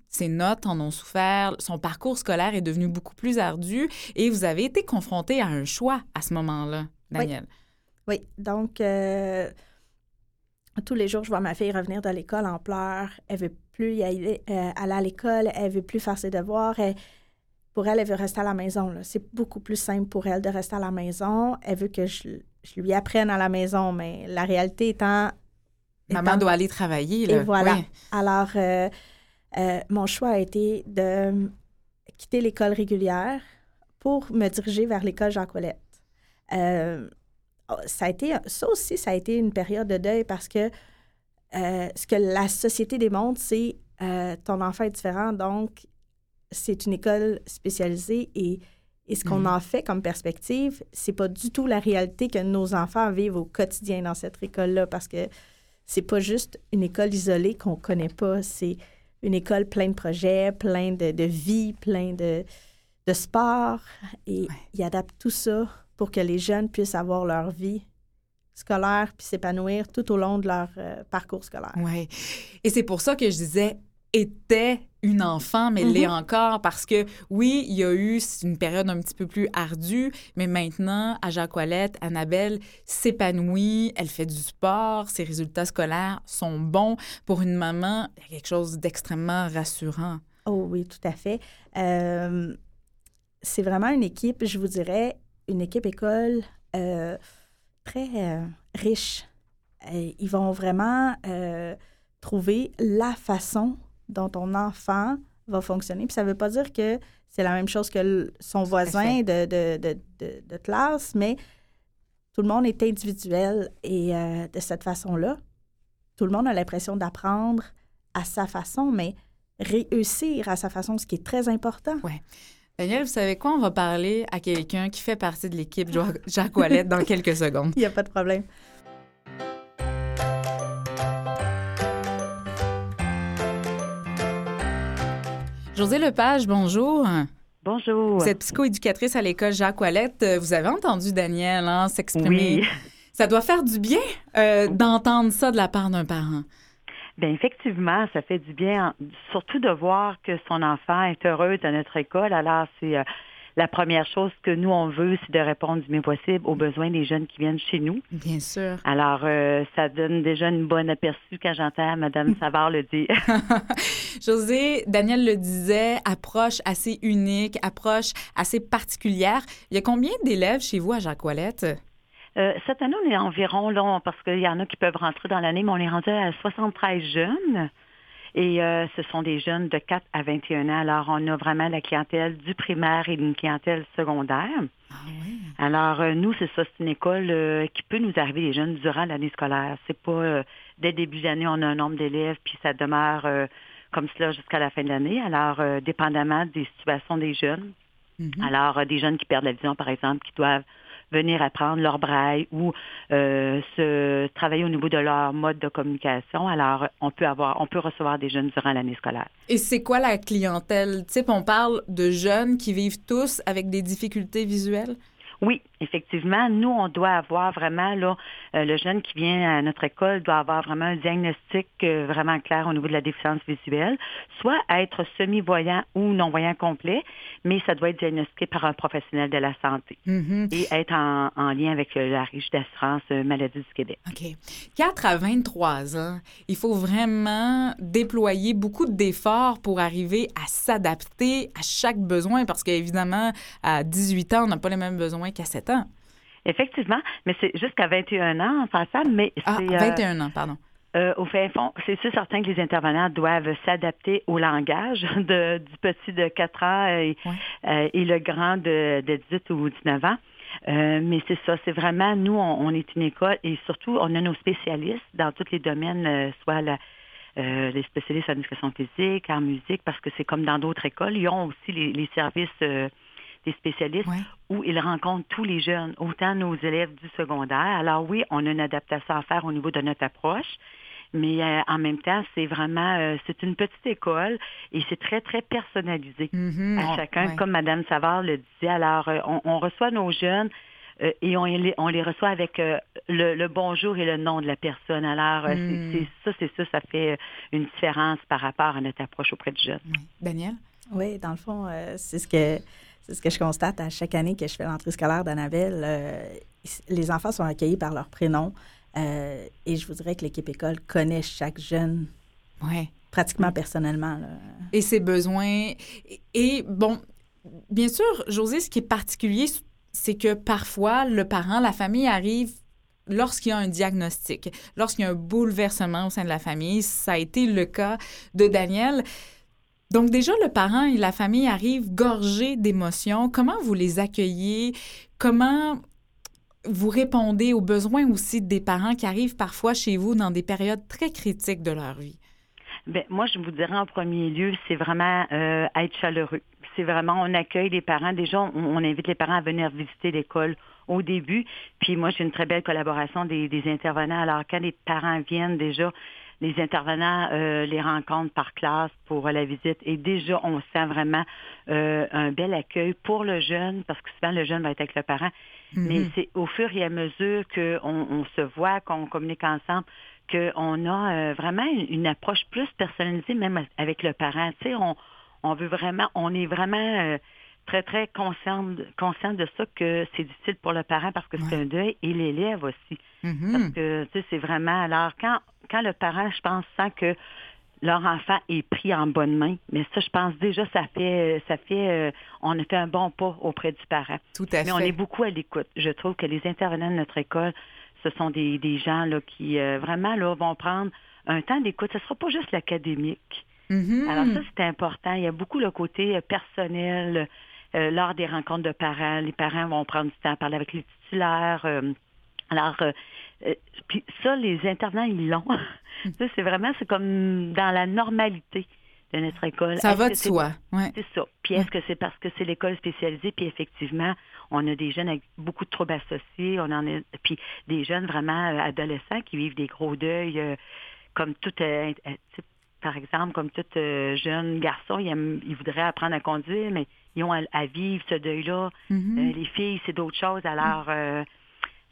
ses notes en ont souffert, son parcours scolaire est devenu beaucoup plus ardu et vous avez été confronté à un choix à ce moment-là, Daniel. Oui, donc euh, tous les jours, je vois ma fille revenir de l'école en pleurs. Elle veut plus y aller, euh, aller à l'école, elle veut plus faire ses devoirs. pour elle, elle veut rester à la maison. C'est beaucoup plus simple pour elle de rester à la maison. Elle veut que je, lui apprenne à la maison, mais la réalité étant... Maman doit aller travailler. Là. Et voilà. Alors, euh, euh, mon choix a été de quitter l'école régulière pour me diriger vers l'école Jean Colette. Euh, ça a été, ça aussi, ça a été une période de deuil parce que euh, ce que la société démontre, c'est ton enfant est différent, donc c'est une école spécialisée et Et ce qu'on Mhm. en fait comme perspective, c'est pas du tout la réalité que nos enfants vivent au quotidien dans cette école-là, parce que c'est pas juste une école isolée qu'on connaît pas, c'est une école pleine de projets, plein de, de vie, plein de, de sport. Et Ouais. ils adaptent tout ça pour que les jeunes puissent avoir leur vie scolaire puis s'épanouir tout au long de leur euh, parcours scolaire. Oui. Et c'est pour ça que je disais était une enfant, mais Mhm. l'est encore parce que oui, il y a eu une période un petit peu plus ardue, mais maintenant, à Jacques Ouellette, Annabelle s'épanouit, elle fait du sport, ses résultats scolaires sont bons. Pour une maman, il y a quelque chose d'extrêmement rassurant. Oh oui, tout à fait. Euh, c'est vraiment une équipe, je vous dirais, une équipe école euh, très euh, riche. Ils vont vraiment trouver la façon dont ton enfant va fonctionner. Puis ça ne veut pas dire que c'est la même chose que son voisin de, de, de, de- de classe, mais tout le monde est individuel et euh, de cette façon-là, tout le monde a l'impression d'apprendre à sa façon, mais réussir à sa façon, ce qui est très important. Daniel, vous savez quoi? On va parler à quelqu'un qui fait partie de l'équipe Jacques Ouellette dans quelques secondes. Il n'y a pas de problème. Josée Lepage, bonjour. Bonjour. Vous êtes psychoéducatrice à l'école Jacques Ouellette. Euh, Vous avez entendu Daniel hein, s'exprimer. Oui. Ça doit faire du bien euh, d'entendre ça de la part d'un parent. Bien, effectivement, ça fait du bien, en- surtout de voir que son enfant est heureux dans notre école. Alors, c'est euh, la première chose que nous, on veut, c'est de répondre du mieux possible aux besoins des jeunes qui viennent chez nous. Bien sûr. Alors, euh, ça donne déjà une bonne aperçu quand j'entends Mme Savard le dire. José, Daniel le disait, approche assez unique, approche assez particulière. Il y a combien d'élèves chez vous à Jacques Ouellette? Euh, cette année, on est environ, là, parce qu'il y en a qui peuvent rentrer dans l'année, mais on est rendu à 73 jeunes. Et euh, ce sont des jeunes de 4 à 21 ans. Alors, on a vraiment la clientèle du primaire et une clientèle secondaire. Ah oui. Alors, euh, nous, c'est ça, c'est une école euh, qui peut nous arriver les jeunes durant l'année scolaire. C'est pas euh, dès le début d'année, on a un nombre d'élèves, puis ça demeure comme cela jusqu'à la fin de l'année. Alors, dépendamment des situations des jeunes. Mhm. Alors, des jeunes qui perdent la vision, par exemple, qui doivent venir apprendre leur braille ou euh, se travailler au niveau de leur mode de communication. Alors, on peut avoir, on peut recevoir des jeunes durant l'année scolaire. Et c'est quoi la clientèle? Type? On parle de jeunes qui vivent tous avec des difficultés visuelles? Oui, effectivement, nous, on doit avoir vraiment, là, euh, le jeune qui vient à notre école doit avoir vraiment un diagnostic euh, vraiment clair au niveau de la déficience visuelle, soit être semi-voyant ou non-voyant complet, mais ça doit être diagnostiqué par un professionnel de la santé Mhm. et être en, en lien avec euh, la Régie d'assurance maladie du Québec. OK. 4 à 23 ans, il faut vraiment déployer beaucoup d'efforts pour arriver à s'adapter à chaque besoin parce qu'évidemment, à 18 ans, on n'a pas les mêmes besoins qu'à 7 Effectivement, mais c'est jusqu'à 21 ans en passant, mais Ah, c'est... euh, 21 ans, pardon. Euh, au fin fond, c'est sûr certain que les intervenants doivent s'adapter au langage de, du petit de 4 ans et, euh, et le grand de, de 18 ou 19 ans. Euh, mais c'est ça, c'est vraiment, nous, on, on est une école et surtout, on a nos spécialistes dans tous les domaines, soit la, les spécialistes en éducation physique, en musique, parce que c'est comme dans d'autres écoles, ils ont aussi les, les services des spécialistes Ouais. où ils rencontrent tous les jeunes, autant nos élèves du secondaire. Alors oui, on a une adaptation à faire au niveau de notre approche, mais euh, en même temps, c'est vraiment, euh, c'est une petite école et c'est très, très personnalisé Mhm. à On- chacun, ouais. comme Madame Savard le disait. Alors, euh, on, on reçoit nos jeunes euh, et on les, on les reçoit avec euh, le, le bonjour et le nom de la personne. Alors, euh, c'est- Mm. c'est ça, c'est ça, ça fait une différence par rapport à notre approche auprès du jeune. Ouais. Daniel? Oui, dans le fond, euh, c'est ce que c'est ce que je constate à chaque année que je fais l'entrée scolaire d'Annabelle. Euh, les enfants sont accueillis par leur prénom euh, et je vous dirais que l'équipe école connaît chaque jeune Ouais. pratiquement personnellement. là. et ses besoins. Et, et, bon, bien sûr, José, ce qui est particulier, c'est que parfois, le parent, la famille arrive lorsqu'il y a un diagnostic, lorsqu'il y a un bouleversement au sein de la famille. Ça a été le cas de Daniel. Donc déjà, le parent et la famille arrivent gorgés d'émotions. Comment vous les accueillez? Comment vous répondez aux besoins aussi des parents qui arrivent parfois chez vous dans des périodes très critiques de leur vie? Ben, moi, je vous dirais en premier lieu, c'est vraiment euh, être chaleureux. c'est vraiment, on accueille les parents. Déjà, on, invite les parents à venir visiter l'école au début. Puis moi, j'ai une très belle collaboration des intervenants. Alors, quand les parents viennent déjà, les intervenants euh, les rencontrent par classe pour la visite et déjà on sent vraiment euh, un bel accueil pour le jeune parce que souvent le jeune va être avec le parent. Mais Mhm. c'est au fur et à mesure qu'on on se voit, qu'on communique ensemble, qu'on a euh, vraiment une, une approche plus personnalisée même avec le parent. Tu sais, on, on veut vraiment, on est vraiment euh, très, très conscient, de- conscient de ça que c'est difficile pour le parent parce que c'est Ouais. un deuil et l'élève aussi. Mhm. Parce que, tu sais, c'est vraiment... Alors, quand, quand le parent, je pense, sent que leur enfant est pris en bonne main, mais ça, je pense déjà, ça fait... ça fait euh, On a fait un bon pas auprès du parent. Tout à Mais on fait. est beaucoup à l'écoute. Je trouve que les intervenants de notre école, ce sont des, des gens là, qui, euh, vraiment, là, vont prendre un temps d'écoute. Ce ne sera pas juste l'académique. Mhm. Alors ça, c'est important. Il y a beaucoup le côté euh, personnel euh, lors des rencontres de parents. Les parents vont prendre du temps à parler avec les titulaires. alors, puis ça, les intervenants, ils l'ont. ça, c'est vraiment, c'est comme dans la normalité de notre école. Ça va de soi. Ouais. c'est ça. Puis est-ce que c'est parce que c'est l'école spécialisée, puis effectivement, on a des jeunes avec beaucoup de troubles associés, on en a, puis des jeunes vraiment euh, adolescents qui vivent des gros deuils, euh, comme tout, euh, euh, par exemple, comme tout euh, jeune garçon, ils, aiment- ils voudraient apprendre à conduire, mais ils ont à, à vivre ce deuil-là. Mhm. Euh, les filles, c'est d'autres choses. Alors, euh, c'est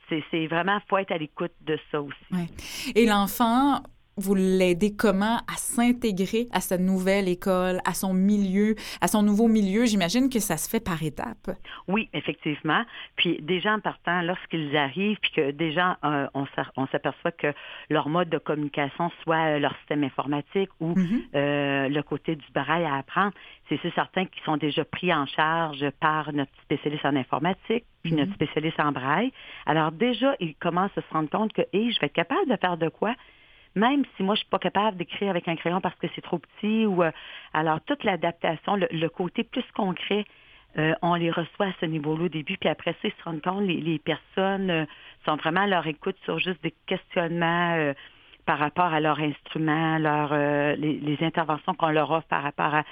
c'est vraiment, faut être à l'écoute de ça aussi. Et l'enfant, vous l'aidez comment à s'intégrer à sa nouvelle école, à son milieu, à son nouveau milieu? J'imagine que ça se fait par étapes. Oui, effectivement. Puis déjà en partant, lorsqu'ils arrivent, puis que déjà euh, on s'a- on s'aperçoit que leur mode de communication, soit euh, leur système informatique ou Mhm. euh, le côté du braille à apprendre, c'est certains qui sont déjà pris en charge par notre spécialiste en informatique, puis Mhm. notre spécialiste en braille. Alors déjà, ils commencent à se rendre compte que, hey, je vais être capable de faire de quoi? Même si moi, je suis pas capable d'écrire avec un crayon parce que c'est trop petit ou... euh, alors, toute l'adaptation, le, le côté plus concret, euh, on les reçoit à ce niveau-là au début, puis après ça, ils se rendent compte, les, les personnes euh, sont vraiment à leur écoute sur juste des questionnements euh, par rapport à leur instrument, leur, euh, les, les interventions qu'on leur offre par rapport à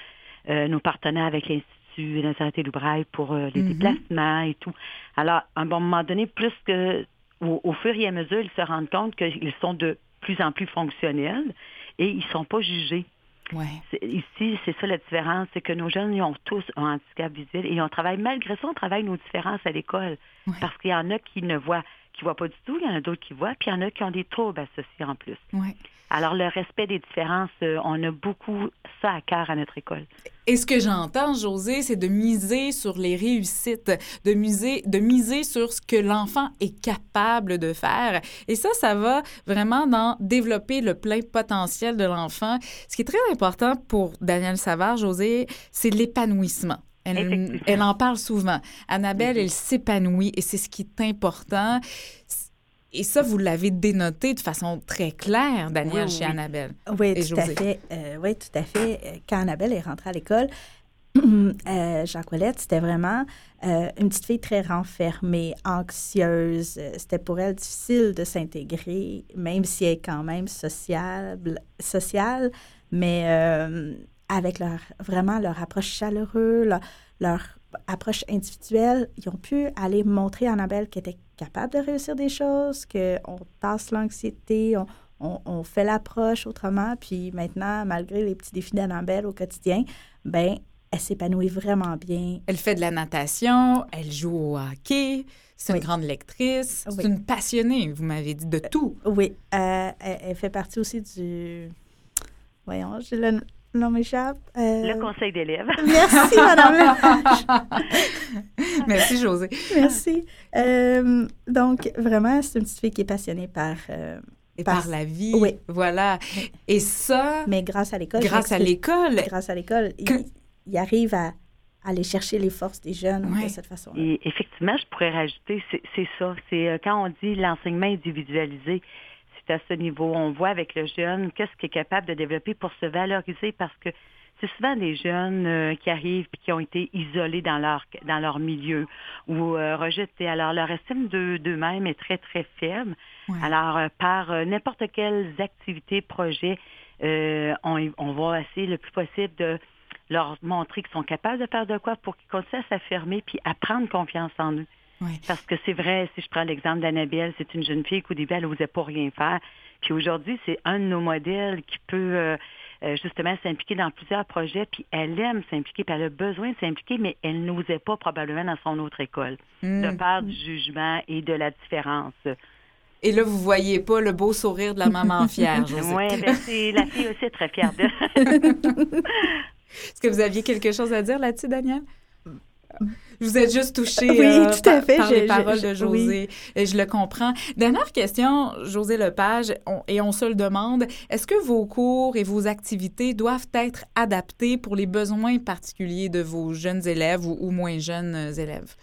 euh, nos partenaires avec l'Institut Nazareth et Loubraille pour les Mhm. déplacements et tout. Alors, à un bon moment donné, plus que au, au fur et à mesure, ils se rendent compte qu'ils sont de plus en plus fonctionnels et ils sont pas jugés. Ouais. Ici, c'est ça la différence, c'est que nos jeunes, ils ont tous un handicap visuel et on travaille, malgré ça, on travaille nos différences à l'école. Ouais. Parce qu'il y en a qui ne voient, qui voient pas du tout, il y en a d'autres qui voient, puis il y en a qui ont des troubles associés en plus. Ouais. Alors, le respect des différences, euh, on a beaucoup ça à cœur à notre école. Et ce que j'entends, José, c'est de miser sur les réussites, de miser, de miser sur ce que l'enfant est capable de faire. Et ça, ça va vraiment dans développer le plein potentiel de l'enfant. Ce qui est très important pour Daniel Savard, José, c'est l'épanouissement. Elle, en parle souvent. Annabelle, elle s'épanouit et c'est ce qui est important. Et ça, vous l'avez dénoté de façon très claire, Daniel, Oui, chez oui. Annabelle. Oui, Et tout à fait. Euh, oui, tout à fait. Euh, Quand Annabelle est rentrée à l'école, euh, c'était vraiment euh, une petite fille très renfermée, anxieuse. Euh, C'était pour elle difficile de s'intégrer, même si elle est quand même sociable, sociale, mais euh, avec leur, vraiment leur approche chaleureuse, leur, leur approche individuelle, ils ont pu aller montrer à Annabelle qu'elle était capable de réussir des choses, qu'on tasse l'anxiété, on, on, on fait l'approche autrement. Puis maintenant, malgré les petits défis d'Annabelle au quotidien, ben elle s'épanouit vraiment bien. Elle fait de la natation, elle joue au hockey, c'est Oui. une grande lectrice, c'est une passionnée, vous m'avez dit, de tout. Oui, euh, elle, elle fait partie aussi du... Voyons, j'ai le nom m'échappe. Euh, Le conseil d'élèves. Merci, Madame. Merci, José. Merci. Euh, donc, vraiment, c'est une petite fille qui est passionnée par... euh, Et Par- par la vie, Oui. voilà. Et ça, mais grâce à l'école... grâce à l'école, Grâce à l'école, il, Que- il arrive à, à aller chercher les forces des jeunes de cette façon-là. Et effectivement, je pourrais rajouter, c'est ça. C'est euh, quand on dit l'enseignement individualisé, c'est à ce niveau. On voit avec le jeune qu'est-ce qu'il est capable de développer pour se valoriser parce que c'est souvent des jeunes euh, qui arrivent et qui ont été isolés dans leur dans leur milieu ou euh, rejetés. Alors leur estime de- d'eux-mêmes est très très faible. Ouais. Alors euh, par euh, n'importe quelles activités, projets, euh, on, on va essayer le plus possible de leur montrer qu'ils sont capables de faire de quoi pour qu'ils continuent à s'affirmer puis à prendre confiance en eux. Parce que c'est vrai, si je prends l'exemple d'Annabelle, c'est une jeune fille qu'au début, elle n'osait pas rien faire. Puis aujourd'hui, c'est un de nos modèles qui peut euh, euh, justement s'impliquer dans plusieurs projets, puis elle aime s'impliquer, puis elle a besoin de s'impliquer, mais elle n'osait pas probablement dans son autre école, de Mm. peur du jugement et de la différence. Et là, vous voyez pas le beau sourire de la maman fière. Oui, ben c'est la fille aussi est très fière d'elle. Est-ce que vous aviez quelque chose à dire là-dessus, Daniel? Vous êtes juste touché Oui, euh, tout à par, fait. par Je- les je- paroles je- de José. Et je le comprends. Dernière question, José Lepage, on- et on se le demande, est-ce que vos cours et vos activités doivent être adaptés pour les besoins particuliers de vos jeunes élèves ou, ou moins jeunes euh, élèves?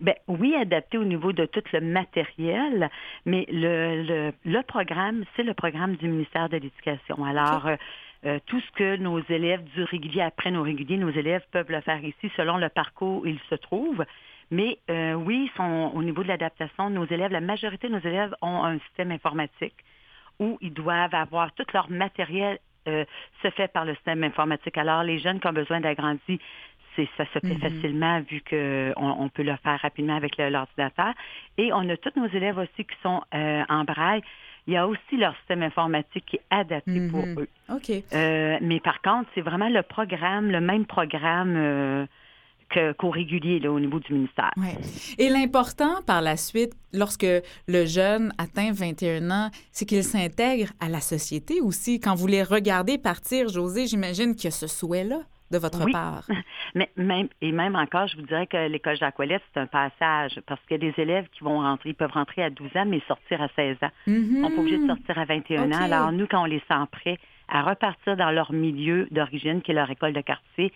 Ben oui, adapté au niveau de tout le matériel, mais le, le, le programme, c'est le programme du ministère de l'Éducation. Alors, euh, euh, tout ce que nos élèves du régulier après nos réguliers, nos élèves peuvent le faire ici selon le parcours où ils se trouvent. Mais euh, oui, sont, au niveau de l'adaptation, nos élèves, la majorité de nos élèves ont un système informatique où ils doivent avoir tout leur matériel euh, se fait par le système informatique. Alors, les jeunes qui ont besoin d'agrandir, c'est ça se fait Mhm. facilement vu qu'on on peut le faire rapidement avec l'ordinateur. Et on a tous nos élèves aussi qui sont euh, en braille. Il y a aussi leur système informatique qui est adapté pour Mhm. eux. OK. Euh, mais par contre, c'est vraiment le programme, le même programme euh, qu'au régulier là, au niveau du ministère. Ouais. Et l'important par la suite, lorsque le jeune atteint 21 ans, c'est qu'il s'intègre à la société aussi. Quand vous les regardez partir, José, j'imagine qu'il y a ce souhait-là de votre Oui. part? Mais même et même encore, je vous dirais que l'école Jacques c'est un passage parce qu'il y a des élèves qui vont rentrer, ils peuvent rentrer à 12 ans, mais sortir à 16 ans. Mhm. Ils sont pas obligés de sortir à 21 OK. ans. Alors, nous, quand on les sent prêts à repartir dans leur milieu d'origine, qui est leur école de quartier,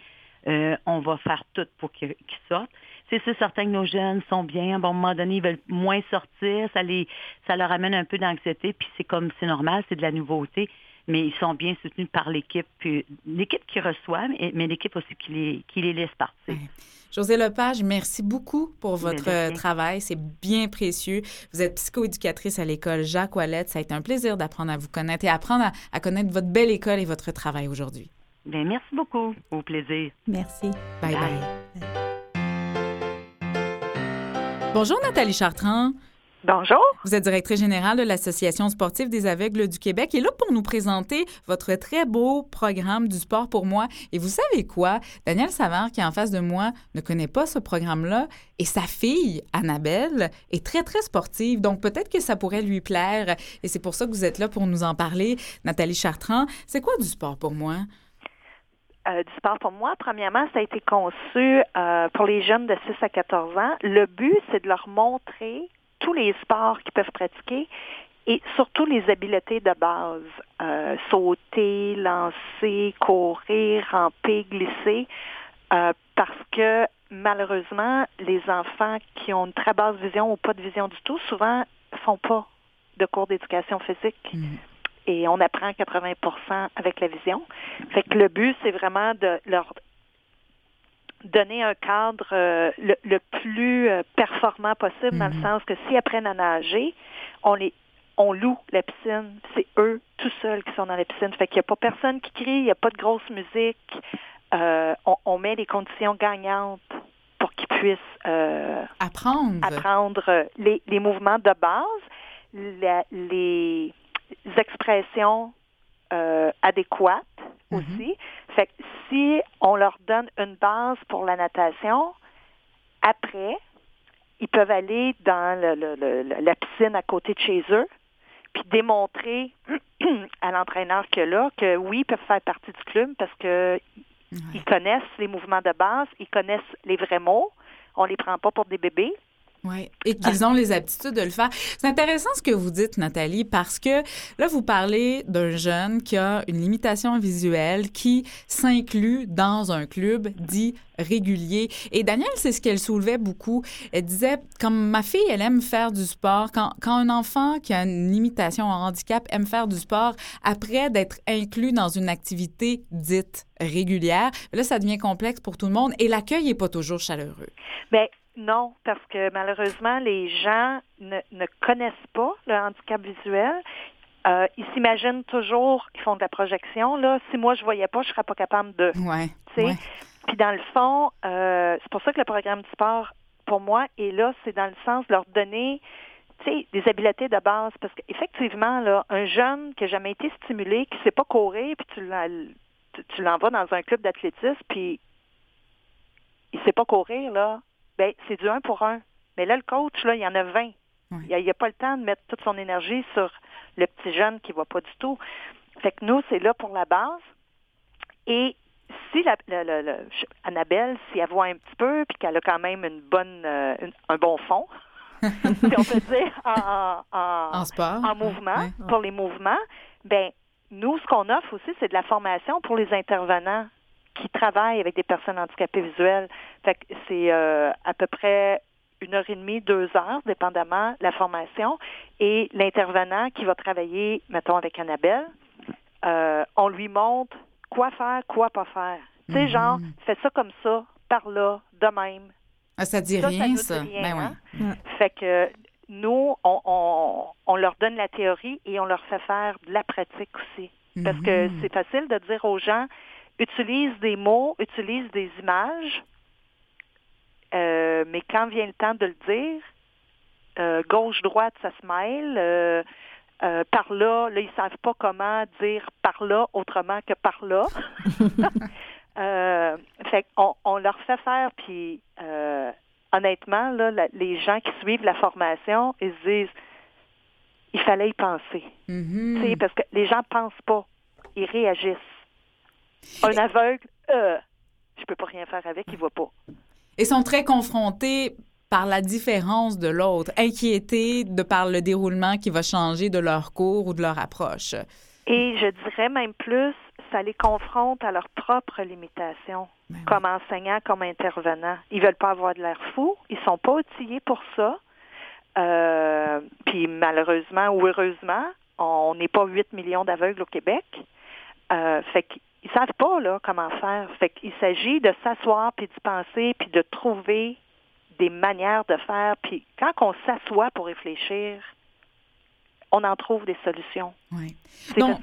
euh, on va faire tout pour qu'ils sortent. C'est sûr, certains de nos jeunes sont bien. À un moment donné, ils veulent moins sortir. Ça, les, ça leur amène un peu d'anxiété. Puis c'est comme, c'est normal, c'est de la nouveauté. Mais ils sont bien soutenus par l'équipe. Puis l'équipe qui reçoit, mais, mais l'équipe aussi qui les, qui les laisse partir. Ouais. José Lepage, merci beaucoup pour votre euh, travail. C'est bien précieux. Vous êtes psychoéducatrice à l'école Jacques Ouellette. Ça a été un plaisir d'apprendre à vous connaître et apprendre à, à connaître votre belle école et votre travail aujourd'hui. Bien, merci beaucoup. Au plaisir. Merci. Bye bye. Bye. Bonjour Nathalie Chartrand. Bonjour. Vous êtes directrice générale de l'Association sportive des aveugles du Québec et là pour nous présenter votre très beau programme du sport pour moi. Et vous savez quoi? Daniel Savard, qui est en face de moi, ne connaît pas ce programme-là et sa fille, Annabelle, est très, très sportive. Donc peut-être que ça pourrait lui plaire et c'est pour ça que vous êtes là pour nous en parler. Nathalie Chartrand, c'est quoi du sport pour moi? euh, du sport pour moi, premièrement, ça a été conçu euh, pour les jeunes de 6 à 14 ans. Le but, c'est de leur montrer tous les sports qu'ils peuvent pratiquer et surtout les habiletés de base. Euh, sauter, lancer, courir, ramper, glisser. Euh, parce que malheureusement, les enfants qui ont une très basse vision ou pas de vision du tout, souvent font pas de cours d'éducation physique Mhm. et on apprend 80% avec la vision. Fait que le but, c'est vraiment de leur donner un cadre euh, le, le plus euh, performant possible, dans Mhm. le sens que s'ils apprennent à nager, on les on loue la piscine. C'est eux tout seuls qui sont dans la piscine. Fait qu'il n'y a pas personne qui crie, il n'y a pas de grosse musique. Euh, on, on met les conditions gagnantes pour qu'ils puissent euh, Apprendre. apprendre euh, les, les mouvements de base, la- les expressions euh, adéquates Mhm. aussi. Fait que si on leur donne une base pour la natation, après, ils peuvent aller dans le- le- le- la piscine à côté de chez eux, puis démontrer à l'entraîneur que là, que oui, ils peuvent faire partie du club parce que Ouais. ils connaissent les mouvements de base, ils connaissent les vrais mots. On les prend pas pour des bébés. Oui, et qu'ils ont les aptitudes de le faire. C'est intéressant ce que vous dites, Nathalie, parce que là, vous parlez d'un jeune qui a une limitation visuelle qui s'inclut dans un club dit régulier. Et Danielle, c'est ce qu'elle soulevait beaucoup. Elle disait, comme ma fille, elle aime faire du sport, quand, quand un enfant qui a une limitation, un handicap, aime faire du sport, après d'être inclus dans une activité dite régulière, là, ça devient complexe pour tout le monde et l'accueil n'est pas toujours chaleureux. Ben non, parce que malheureusement, les gens ne, ne connaissent pas le handicap visuel. euh, ils s'imaginent toujours, ils font de la projection. Là, si moi je voyais pas, je serais pas capable de. Ouais. Puis dans le fond, euh, c'est pour ça que le programme du sport, pour moi, est là, c'est dans le sens de leur donner des habiletés de base. Parce qu'effectivement, là, un jeune qui n'a jamais été stimulé, qui ne sait pas courir, puis tu l'envoies dans un club d'athlétisme, puis il ne sait pas courir, là, ben c'est du un pour un. Mais là, le coach, là, il y en a 20. Ouais. Il n'y a, pas le temps de mettre toute son énergie sur le petit jeune qui ne voit pas du tout. Fait que nous, c'est là pour la base. Et si la, la- la- la- Annabelle, si elle voit un petit peu, puis qu'elle a quand même une bonne, euh, une- un bon fond, si on peut dire, en, en- En sport. en mouvement, pour les mouvements, ben nous, ce qu'on offre aussi, c'est de la formation pour les intervenants qui travaillent avec des personnes handicapées visuelles. Fait que c'est euh, à peu près une heure et demie, deux heures, dépendamment la formation. Et l'intervenant qui va travailler, mettons, avec Annabelle, euh, on lui montre quoi faire, quoi pas faire. Tu sais, Mhm. genre, fais ça comme ça, par là, de même. Ah, ça dit Ça, ça rien, ça. dit rien, Ben hein? oui. Fait que nous, on, on, on leur donne la théorie et on leur fait faire de la pratique aussi. Parce que Mhm. c'est facile de dire aux gens, utilise des mots, utilise des images, euh, mais quand vient le temps de le dire, euh, gauche-droite, ça se mêle. euh, par là, là, ils savent pas comment dire par là autrement que par là. fait qu'on on leur fait faire, puis honnêtement, là, la- les gens qui suivent la formation, ils se disent, il fallait y penser. Sais, parce que les gens pensent pas, ils réagissent. Un aveugle, euh, je peux pas rien faire avec, il voit pas. Et sont très confrontés par la différence de l'autre, inquiétés de par le déroulement qui va changer de leur cours ou de leur approche. Et je dirais même plus, ça les confronte à leurs propres limitations, Ben oui. comme enseignants, comme intervenants. Ils veulent pas avoir de l'air fou, ils sont pas outillés pour ça. Euh, puis malheureusement ou heureusement, on n'est pas 8 millions d'aveugles au Québec. Euh, fait qu'ils savent pas là comment faire. Fait qu'il s'agit de s'asseoir puis d'y penser puis de trouver des manières de faire. Puis quand on s'assoit pour réfléchir, on en trouve des solutions. Donc,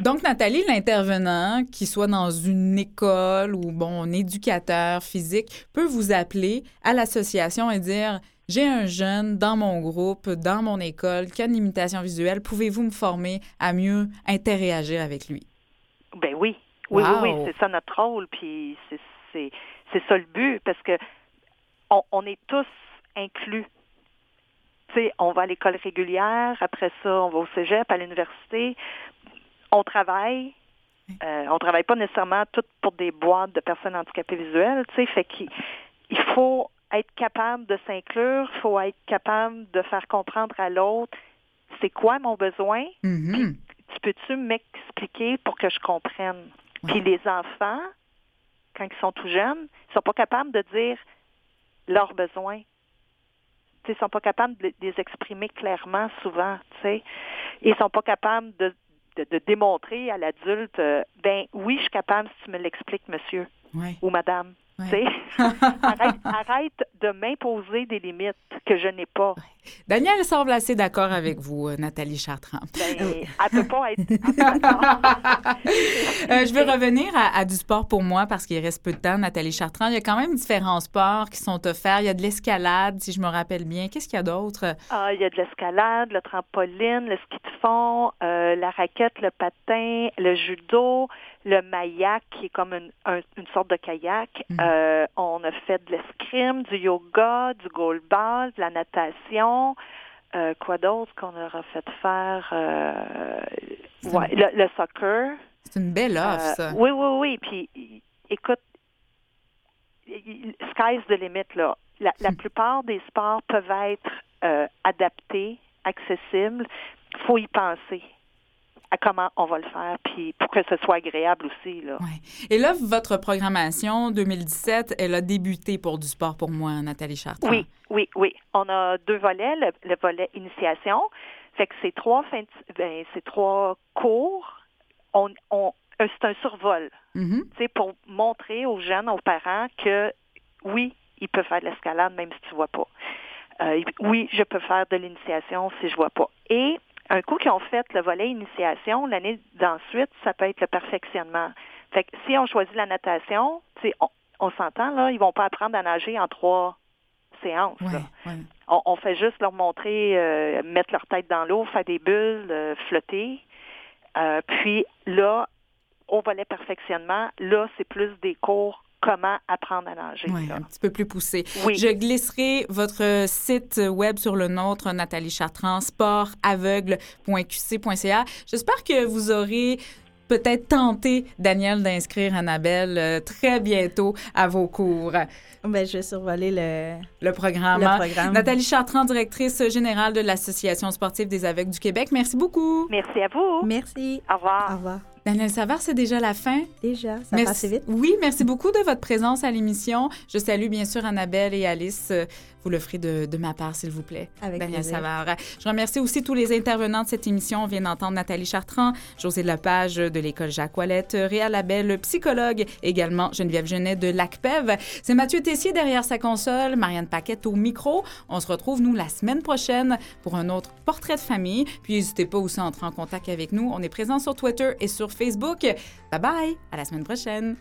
donc, Nathalie, l'intervenant, qui soit dans une école ou, bon, un éducateur physique, peut vous appeler à l'association et dire J'ai un jeune dans mon groupe, dans mon école, qui a une limitation visuelle. Pouvez-vous me former à mieux interagir avec lui? Ben oui. Oui, Wow. oui, oui, c'est ça notre rôle, puis c'est c'est c'est ça le but, parce que on, on est tous inclus. Tu sais, on va à l'école régulière, après ça, on va au cégep, à l'université, on travaille. Euh, on travaille pas nécessairement tout pour des boîtes de personnes handicapées visuelles, tu sais, fait qu'il il faut être capable de s'inclure, il faut être capable de faire comprendre à l'autre c'est quoi mon besoin, Mhm. tu peux-tu m'expliquer pour que je comprenne? Puis les enfants, quand ils sont tout jeunes, ils sont pas capables de dire leurs besoins. Tu sais, Ils sont pas capables de les exprimer clairement souvent, tu sais. Ils sont pas capables de, de, de démontrer à l'adulte, euh, ben oui, je suis capable si tu me l'expliques, monsieur Ouais. ou madame. Ouais. Arrête, arrête de m'imposer des limites que je n'ai pas. Daniel semble assez d'accord avec vous, euh, Nathalie Chartrand. Ben, elle peut pas être. Euh, je veux revenir à, à du sport pour moi parce qu'il reste peu de temps, Nathalie Chartrand. Il y a quand même différents sports qui sont offerts. Il y a de l'escalade, si je me rappelle bien. Qu'est-ce qu'il y a d'autre? Ah, il y a de l'escalade, le trampoline, le ski de fond, euh, la raquette, le patin, le judo, le mayak, qui est comme une, un- une sorte de kayak. Mhm. Euh, on a fait de l'escrime, du yoga, du goalball, de la natation. Euh, quoi d'autre qu'on leur a fait faire? Euh, ouais, le, le soccer. C'est une belle offre, Euh, ça. oui, oui, oui. Puis, écoute, sky's the limit, là. La, la Hmm. plupart des sports peuvent être adaptés, accessibles. Il faut y penser à comment on va le faire, puis pour que ce soit agréable aussi, là. Ouais. Et là, votre programmation 2017, elle a débuté pour du sport pour moi, Nathalie Chartrand. Oui, oui, oui. On a deux volets. Le, le volet initiation, fait que c'est trois fins de- ben, trois cours. On, on, euh, c'est un survol. Sais, pour montrer aux jeunes, aux parents que oui, il peut faire de l'escalade même si tu vois pas. Euh, oui, je peux faire de l'initiation si je vois pas. Et un coup qu'ils ont fait le volet initiation, l'année d'ensuite, ça peut être le perfectionnement. Fait que si on choisit la natation, on, on s'entend, là, ils vont pas apprendre à nager en trois séances. On, fait juste leur montrer, euh, mettre leur tête dans l'eau, faire des bulles, euh, flotter. Euh, puis là, au volet perfectionnement, là, c'est plus des cours comment apprendre à nager. Oui, un petit peu plus poussé. Je glisserai votre site web sur le nôtre, Nathalie Chartrand, sportaveugle.qc.ca. J'espère que vous aurez peut-être tenté, Daniel, d'inscrire Annabelle euh, très bientôt à vos cours. Ben, je vais survoler le, le, programme. le programme. Nathalie Chartrand, directrice générale de l'Association sportive des aveugles du Québec. Merci beaucoup. Merci à vous. Merci. Au revoir. Au revoir. Daniel Savard, c'est déjà la fin. Déjà, ça passe vite. Oui, merci beaucoup de votre présence à l'émission. Je salue bien sûr Annabelle et Alice. Vous le ferez de, ma part, s'il vous plaît. Avec Daniel plaisir. Savard. Je remercie aussi tous les intervenants de cette émission. On vient d'entendre Nathalie Chartrand, José Lepage de l'École Jacques Ouellette, Réa Labelle, psychologue, également Geneviève Genet de l'ACPEV. C'est Mathieu Tessier derrière sa console, Marianne Paquette au micro. On se retrouve, nous, la semaine prochaine pour un autre portrait de famille. Puis n'hésitez pas aussi à entrer en contact avec nous. On est présent sur Twitter et sur Facebook. Bye bye, à la semaine prochaine.